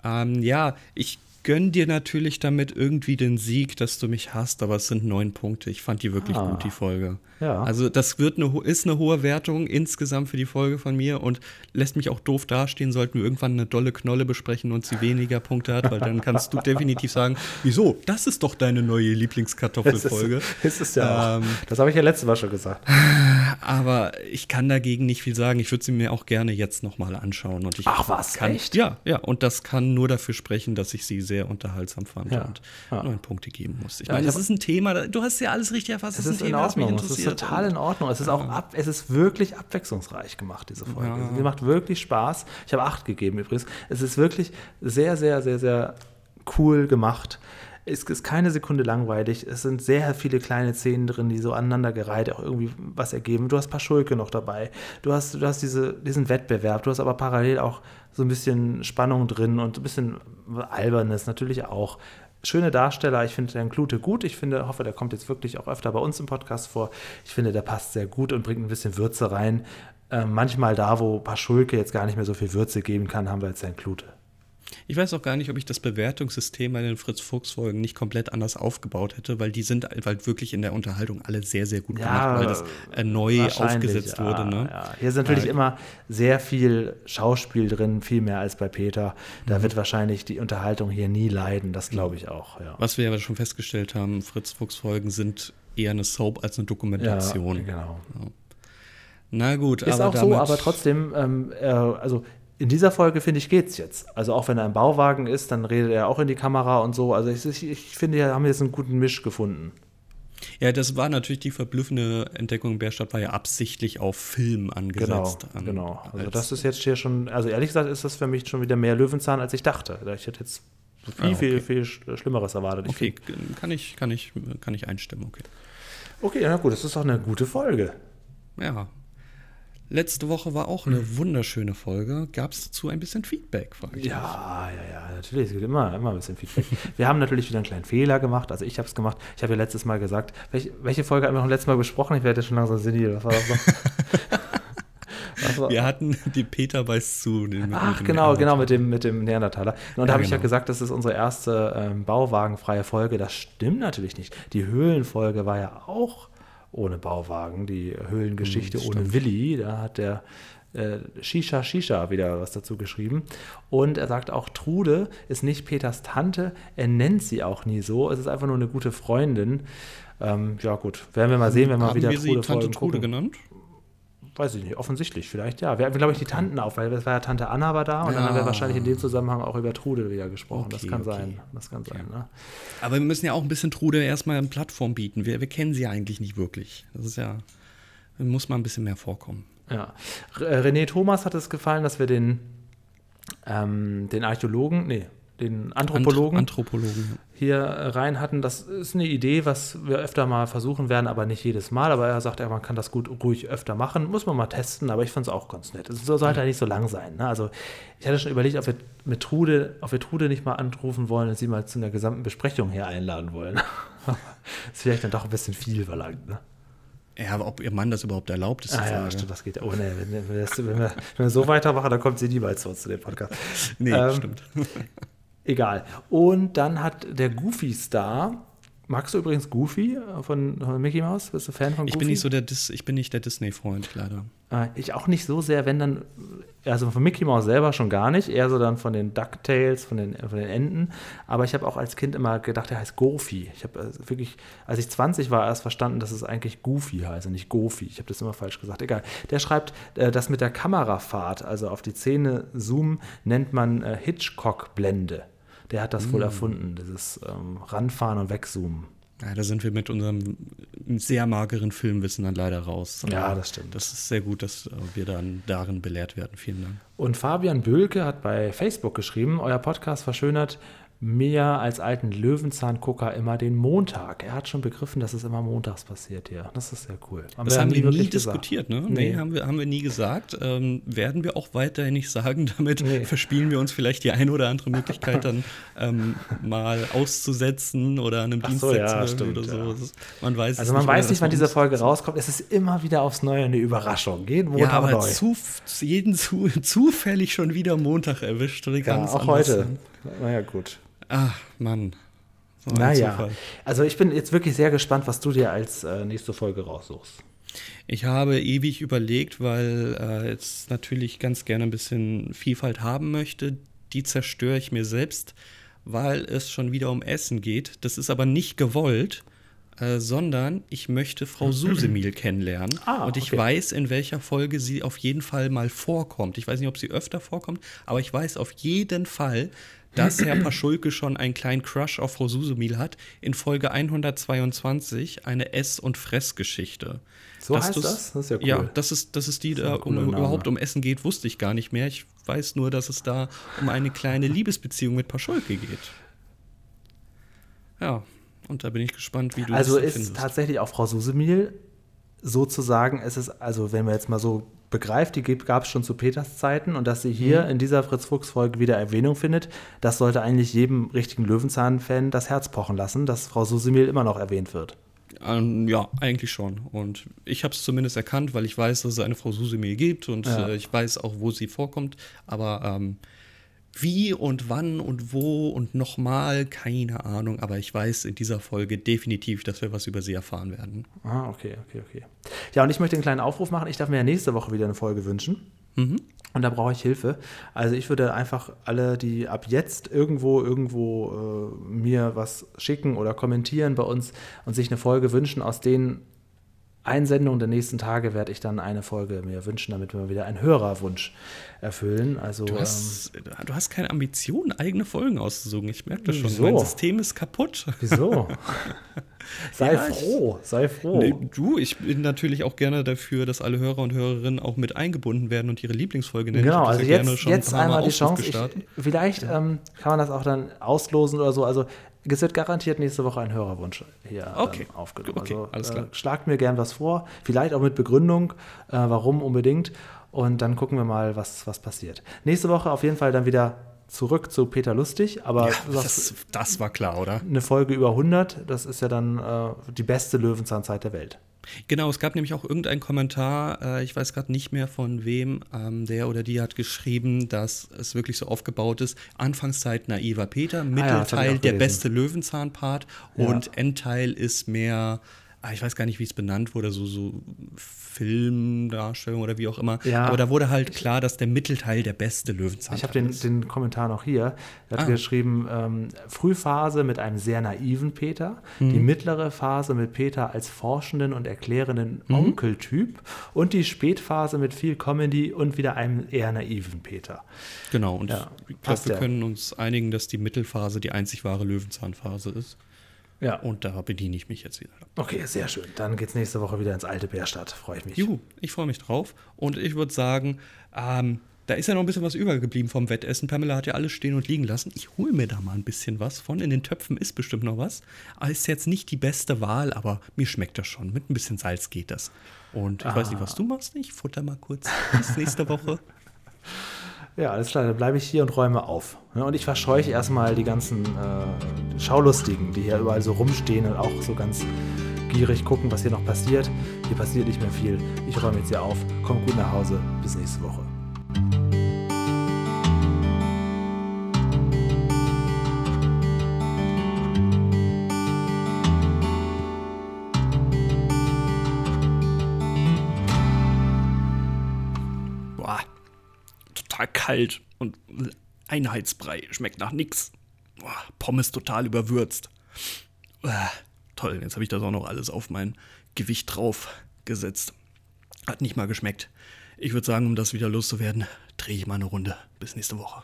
B: Ähm, ja, ich gönne dir natürlich damit irgendwie den Sieg, dass du mich hast, aber es sind neun Punkte. Ich fand die wirklich ah. gut, die Folge. Ja. Also das wird eine, ist eine hohe Wertung insgesamt für die Folge von mir und lässt mich auch doof dastehen, sollten wir irgendwann eine dolle Knolle besprechen und sie weniger Punkte hat, weil dann kannst du definitiv sagen, wieso, das ist doch deine neue Lieblingskartoffelfolge.
C: Das ist, ist ja ähm, Das habe ich ja letztes Mal schon gesagt.
B: Aber ich kann dagegen nicht viel sagen. Ich würde sie mir auch gerne jetzt nochmal anschauen. Und ich
C: Ach was,
B: kann,
C: echt?
B: Ja, ja. Und das kann nur dafür sprechen, dass ich sie sehr unterhaltsam fand ja. und ja. neun Punkte geben muss. Ich ja, meine, das ist ein Thema, du hast ja alles richtig erfasst.
C: Es ist, ist ein Thema, das mich interessiert total in Ordnung. Es ist auch ab, es ist wirklich abwechslungsreich gemacht, diese Folge. Ja. Sie macht wirklich Spaß. Ich habe acht gegeben übrigens. Es ist wirklich sehr, sehr, sehr, sehr cool gemacht. Es ist keine Sekunde langweilig. Es sind sehr viele kleine Szenen drin, die so aneinandergereiht auch irgendwie was ergeben. Du hast ein paar Schulke noch dabei. Du hast, du hast diese, diesen Wettbewerb. Du hast aber parallel auch so ein bisschen Spannung drin und ein bisschen Albernes natürlich auch schöne Darsteller. Ich finde den Klute gut. Ich finde, hoffe, der kommt jetzt wirklich auch öfter bei uns im Podcast vor. Ich finde, der passt sehr gut und bringt ein bisschen Würze rein. Äh, manchmal da, wo Paschulke jetzt gar nicht mehr so viel Würze geben kann, haben wir jetzt den Klute.
B: Ich weiß auch gar nicht, ob ich das Bewertungssystem bei den Fritz-Fuchs-Folgen nicht komplett anders aufgebaut hätte, weil die sind halt wirklich in der Unterhaltung alle sehr, sehr gut gemacht, ja, weil das äh, neu aufgesetzt
C: ja,
B: wurde. Ne?
C: Ja. Hier ist natürlich ja. immer sehr viel Schauspiel drin, viel mehr als bei Peter. Da mhm. wird wahrscheinlich die Unterhaltung hier nie leiden, das glaube ich auch.
B: Was wir ja schon festgestellt haben, Fritz-Fuchs-Folgen sind eher eine Soap als eine Dokumentation.
C: genau.
B: Na gut,
C: ist auch so, aber trotzdem, ähm, äh, also in dieser Folge, finde ich, geht's jetzt. Also auch wenn er im Bauwagen ist, dann redet er auch in die Kamera und so. Also ich, ich, ich finde, wir haben jetzt einen guten Misch gefunden.
B: Ja, das war natürlich die verblüffende Entdeckung. Bärstadt war ja absichtlich auf Film angesetzt.
C: Genau, an, genau. Also das ist jetzt hier schon, also ehrlich gesagt ist das für mich schon wieder mehr Löwenzahn, als ich dachte. Ich hätte jetzt viel, ah, okay. viel, viel Schlimmeres erwartet.
B: Ich okay, kann ich, kann, ich, kann ich einstimmen, okay.
C: Okay, na gut, das ist doch eine gute Folge.
B: Ja, Letzte Woche war auch eine wunderschöne Folge. Gab es dazu ein bisschen Feedback?
C: Ja, ja, ja, natürlich. Es gibt immer, immer ein bisschen Feedback. wir haben natürlich wieder einen kleinen Fehler gemacht. Also ich habe es gemacht. Ich habe ja letztes Mal gesagt, welche, welche Folge haben wir noch letztes Mal besprochen? Ich werde schon langsam senil. Was war das
B: noch? wir hatten die Peter weiß zu.
C: Den, Ach, genau, genau, mit dem, mit dem Neandertaler. Und ja, da habe ich ja genau. gesagt, das ist unsere erste ähm, bauwagenfreie Folge. Das stimmt natürlich nicht. Die Höhlenfolge war ja auch ohne Bauwagen, die Höhlengeschichte mhm, ohne Willi. Da hat der äh, Shisha Shisha wieder was dazu geschrieben. Und er sagt auch, Trude ist nicht Peters Tante, er nennt sie auch nie so. Es ist einfach nur eine gute Freundin. Ähm, ja, gut, werden wir mal sehen, wenn wir
B: Haben
C: wieder
B: wir sie
C: Trude
B: Tante
C: Folgen
B: Trude
C: gucken.
B: genannt?
C: Weiß ich nicht, offensichtlich, vielleicht ja. Wir hatten, glaube ich, die Tanten auf, weil es war ja Tante Anna war da und dann haben wir
B: Ja.
C: wahrscheinlich in dem Zusammenhang auch über Trude wieder gesprochen. das
B: Okay,
C: kann
B: okay.
C: sein. Das kann sein, ne?
B: Aber wir müssen ja auch ein bisschen Trude erstmal eine Plattform bieten. Wir, wir kennen sie ja eigentlich nicht wirklich. Das ist ja, muss mal ein bisschen mehr vorkommen.
C: Ja. Äh, René Thomas hat es gefallen, dass wir den, ähm, den Archäologen, nee, den Anthropologen
B: Ant Anthropologen.
C: hier äh, rein hatten. Das ist eine Idee, was wir öfter mal versuchen werden, aber nicht jedes Mal. Aber er sagt, ja, man kann das gut ruhig öfter machen. Muss man mal testen, aber ich fand es auch ganz nett. Es soll halt nicht so lang sein. Ne? Also ich hatte schon überlegt, ob wir mit Trude, ob wir Trude nicht mal anrufen wollen und sie mal zu einer gesamten Besprechung hier einladen wollen. das ist vielleicht dann doch ein bisschen viel verlangt. Ne?
B: Ja, aber ob ihr Mann das überhaupt erlaubt, ist die
C: Ah ja, stimmt, das geht. Oh nee, wenn, wenn, wir, wenn wir so weitermachen, dann kommt sie niemals zu uns zu dem Podcast.
B: Nee,
C: Ähm,
B: stimmt.
C: Egal. Und dann hat der Goofy-Star, magst du übrigens Goofy äh, von, von Mickey Mouse? Bist du Fan von Goofy?
B: Ich bin nicht so der Dis ich bin nicht der Disney-Freund, leider.
C: Äh, ich auch nicht so sehr, wenn dann, also von Mickey Mouse selber schon gar nicht, eher so dann von den DuckTales, von den, von den Enten. Aber ich habe auch als Kind immer gedacht, er heißt Goofy. Ich habe äh, wirklich, als ich 20 war, erst verstanden, dass es eigentlich Goofy heißt und nicht Goofy. Ich habe das immer falsch gesagt. Egal. Der schreibt, das mit der Kamerafahrt, also auf die Zähne zoomen, nennt man Hitchcock-Blende. Der hat das wohl erfunden, dieses ähm, Ranfahren und Wegzoomen.
B: Ja, da sind wir mit unserem sehr mageren Filmwissen dann leider raus.
C: Ja, das stimmt.
B: Das ist sehr gut, dass äh, wir dann darin belehrt werden. Vielen Dank.
C: Und Fabian Böhlke hat bei Facebook geschrieben, euer Podcast verschönert mir als alten Löwenzahngucker immer den Montag. Er hat schon begriffen, dass es immer montags passiert hier. Das ist sehr cool.
B: Das haben wir nie
C: wirklich
B: diskutiert, ne?
C: Nee.
B: Nee, haben, wir, haben wir nie gesagt. Ähm, werden wir auch weiterhin nicht sagen. Damit
C: Nee.
B: verspielen wir uns vielleicht die eine oder andere Möglichkeit, dann ähm, mal auszusetzen oder an einem
C: Ach so,
B: Dienstag
C: ja,
B: zu
C: stimmt,
B: oder so.
C: ja.
B: Man weiß es
C: Also man
B: mehr,
C: weiß nicht, wann diese Folge rauskommt. Es ist immer wieder aufs Neue eine Überraschung. Jeden
B: Ja,
C: Montag
B: aber
C: neu.
B: zu, jeden zu, zufällig schon wieder Montag erwischt. Oder
C: Ja,
B: ganz
C: auch
B: anders.
C: heute. Naja, gut.
B: Ach, Mann. So
C: Naja.
B: Zufall.
C: Also ich bin jetzt wirklich sehr gespannt, was du dir als äh, nächste Folge raussuchst.
B: Ich habe ewig überlegt, weil äh, jetzt natürlich ganz gerne ein bisschen Vielfalt haben möchte. Die zerstöre ich mir selbst, weil es schon wieder um Essen geht. Das ist aber nicht gewollt, äh, sondern ich möchte Frau Susemil kennenlernen.
C: Ah,
B: und ich
C: okay.
B: weiß, in welcher Folge sie auf jeden Fall mal vorkommt. Ich weiß nicht, ob sie öfter vorkommt, aber ich weiß auf jeden Fall, dass Herr Paschulke schon einen kleinen Crush auf Frau Susemil hat. In Folge 122 eine Ess- und Fressgeschichte.
C: So
B: Dass
C: heißt das? Das ist ja cool.
B: Ja, dass es, dass es die
C: ist
B: da
C: ein cooler
B: um, überhaupt um Essen geht, wusste ich gar nicht mehr. Ich weiß nur, dass es da um eine kleine Liebesbeziehung mit Paschulke geht. Ja, und da bin ich gespannt, wie du
C: Also
B: das
C: ist
B: findest.
C: tatsächlich auch Frau Susemil sozusagen, es ist, also wenn man jetzt mal so begreift, die gab es schon zu Peters Zeiten und dass sie hier
B: Mhm.
C: in dieser Fritz-Fuchs-Folge wieder Erwähnung findet, das sollte eigentlich jedem richtigen Löwenzahn-Fan das Herz pochen lassen, dass Frau Susemil immer noch erwähnt wird.
B: Ähm, ja, eigentlich schon. Und ich habe es zumindest erkannt, weil ich weiß, dass es eine Frau Susemil gibt und
C: Ja.
B: äh, ich weiß auch, wo sie vorkommt. Aber ähm, wie und wann und wo und nochmal, keine Ahnung. Aber ich weiß in dieser Folge definitiv, dass wir was über sie erfahren werden.
C: Ah, okay, okay, okay. Ja, und ich möchte einen kleinen Aufruf machen. Ich darf mir ja nächste Woche wieder eine Folge wünschen. Und da brauche ich Hilfe. Also ich würde einfach alle, die ab jetzt irgendwo, irgendwo äh, mir was schicken oder kommentieren bei uns und sich eine Folge wünschen, aus den Einsendungen der nächsten Tage werde ich dann eine Folge mir wünschen, damit wir wieder einen Hörerwunsch erfüllen. Also
B: Du
C: ähm,
B: hast, du hast keine Ambition, eigene Folgen auszusuchen. Ich merke das schon.
C: Wieso?
B: Mein System ist kaputt.
C: wieso? sei
B: Ja,
C: froh, sei froh.
B: Nee, du, ich bin natürlich auch gerne dafür, dass alle Hörer und Hörerinnen auch mit eingebunden werden und ihre Lieblingsfolge nennen.
C: Genau, also
B: ja gerne
C: jetzt, jetzt einmal die Chance. Ich, vielleicht ähm, kann man das auch dann auslosen oder so. Also es wird garantiert nächste Woche ein Hörerwunsch hier
B: Okay.
C: aufgenommen.
B: Okay,
C: also,
B: alles klar.
C: Äh, schlagt mir gern was vor, vielleicht auch mit Begründung, äh, warum unbedingt. Und dann gucken wir mal, was, was passiert. Nächste Woche auf jeden Fall dann wieder zurück zu Peter Lustig, aber
B: ja, das, das war klar, oder?
C: eine Folge über 100, das ist ja dann äh, die beste Löwenzahnzeit der Welt.
B: Genau, es gab nämlich auch irgendeinen Kommentar, äh, ich weiß gerade nicht mehr von wem, ähm, der oder die hat geschrieben, dass es wirklich so aufgebaut ist. Anfangszeit naiver Peter,
C: Ah ja,
B: Mittelteil der beste Löwenzahn-Part
C: Ja.
B: und Endteil ist mehr ah, ich weiß gar nicht, wie es benannt wurde, so, so Filmdarstellung oder wie auch immer.
C: Ja.
B: Aber da wurde halt klar, dass der Mittelteil der beste Löwenzahn
C: Ich habe den,
B: ist.
C: den Kommentar noch hier. Er hat
B: Ah.
C: geschrieben, ähm, Frühphase mit einem sehr naiven Peter,
B: Mhm.
C: die mittlere Phase mit Peter als forschenden und erklärenden
B: Mhm.
C: Onkeltyp und die Spätphase mit viel Comedy und wieder einem eher naiven Peter.
B: Genau, und
C: Ja,
B: ich glaube, wir können uns einigen, dass die Mittelphase die einzig wahre Löwenzahnphase ist.
C: Ja.
B: Und da bediene ich mich jetzt wieder.
C: Okay, sehr schön. Dann geht's nächste Woche wieder ins alte Bärstadt. Freue ich mich.
B: Juhu, ich freue mich drauf. Und ich würde sagen, ähm, da ist ja noch ein bisschen was übergeblieben vom Wettessen. Pamela hat ja alles stehen und liegen lassen. Ich hole mir da mal ein bisschen was von. In den Töpfen ist bestimmt noch was. Ist jetzt nicht die beste Wahl, aber mir schmeckt das schon. Mit ein bisschen Salz geht das. Und ich weiß nicht, was du machst. Ich futter mal kurz. Bis nächste Woche.
C: Ja, alles klar, dann bleibe ich hier und räume auf. Und ich verscheuche erstmal die ganzen äh, Schaulustigen, die hier überall so rumstehen und auch so ganz gierig gucken, was hier noch passiert. Hier passiert nicht mehr viel. Ich räume jetzt hier auf. Kommt gut nach Hause. Bis nächste Woche.
B: Total kalt und Einheitsbrei. Schmeckt nach. Boah, Pommes total überwürzt. Ah, toll, jetzt habe ich das auch noch alles auf mein Gewicht drauf gesetzt. Hat nicht mal geschmeckt. Ich würde sagen, um das wieder loszuwerden, drehe ich mal eine Runde. Bis nächste Woche.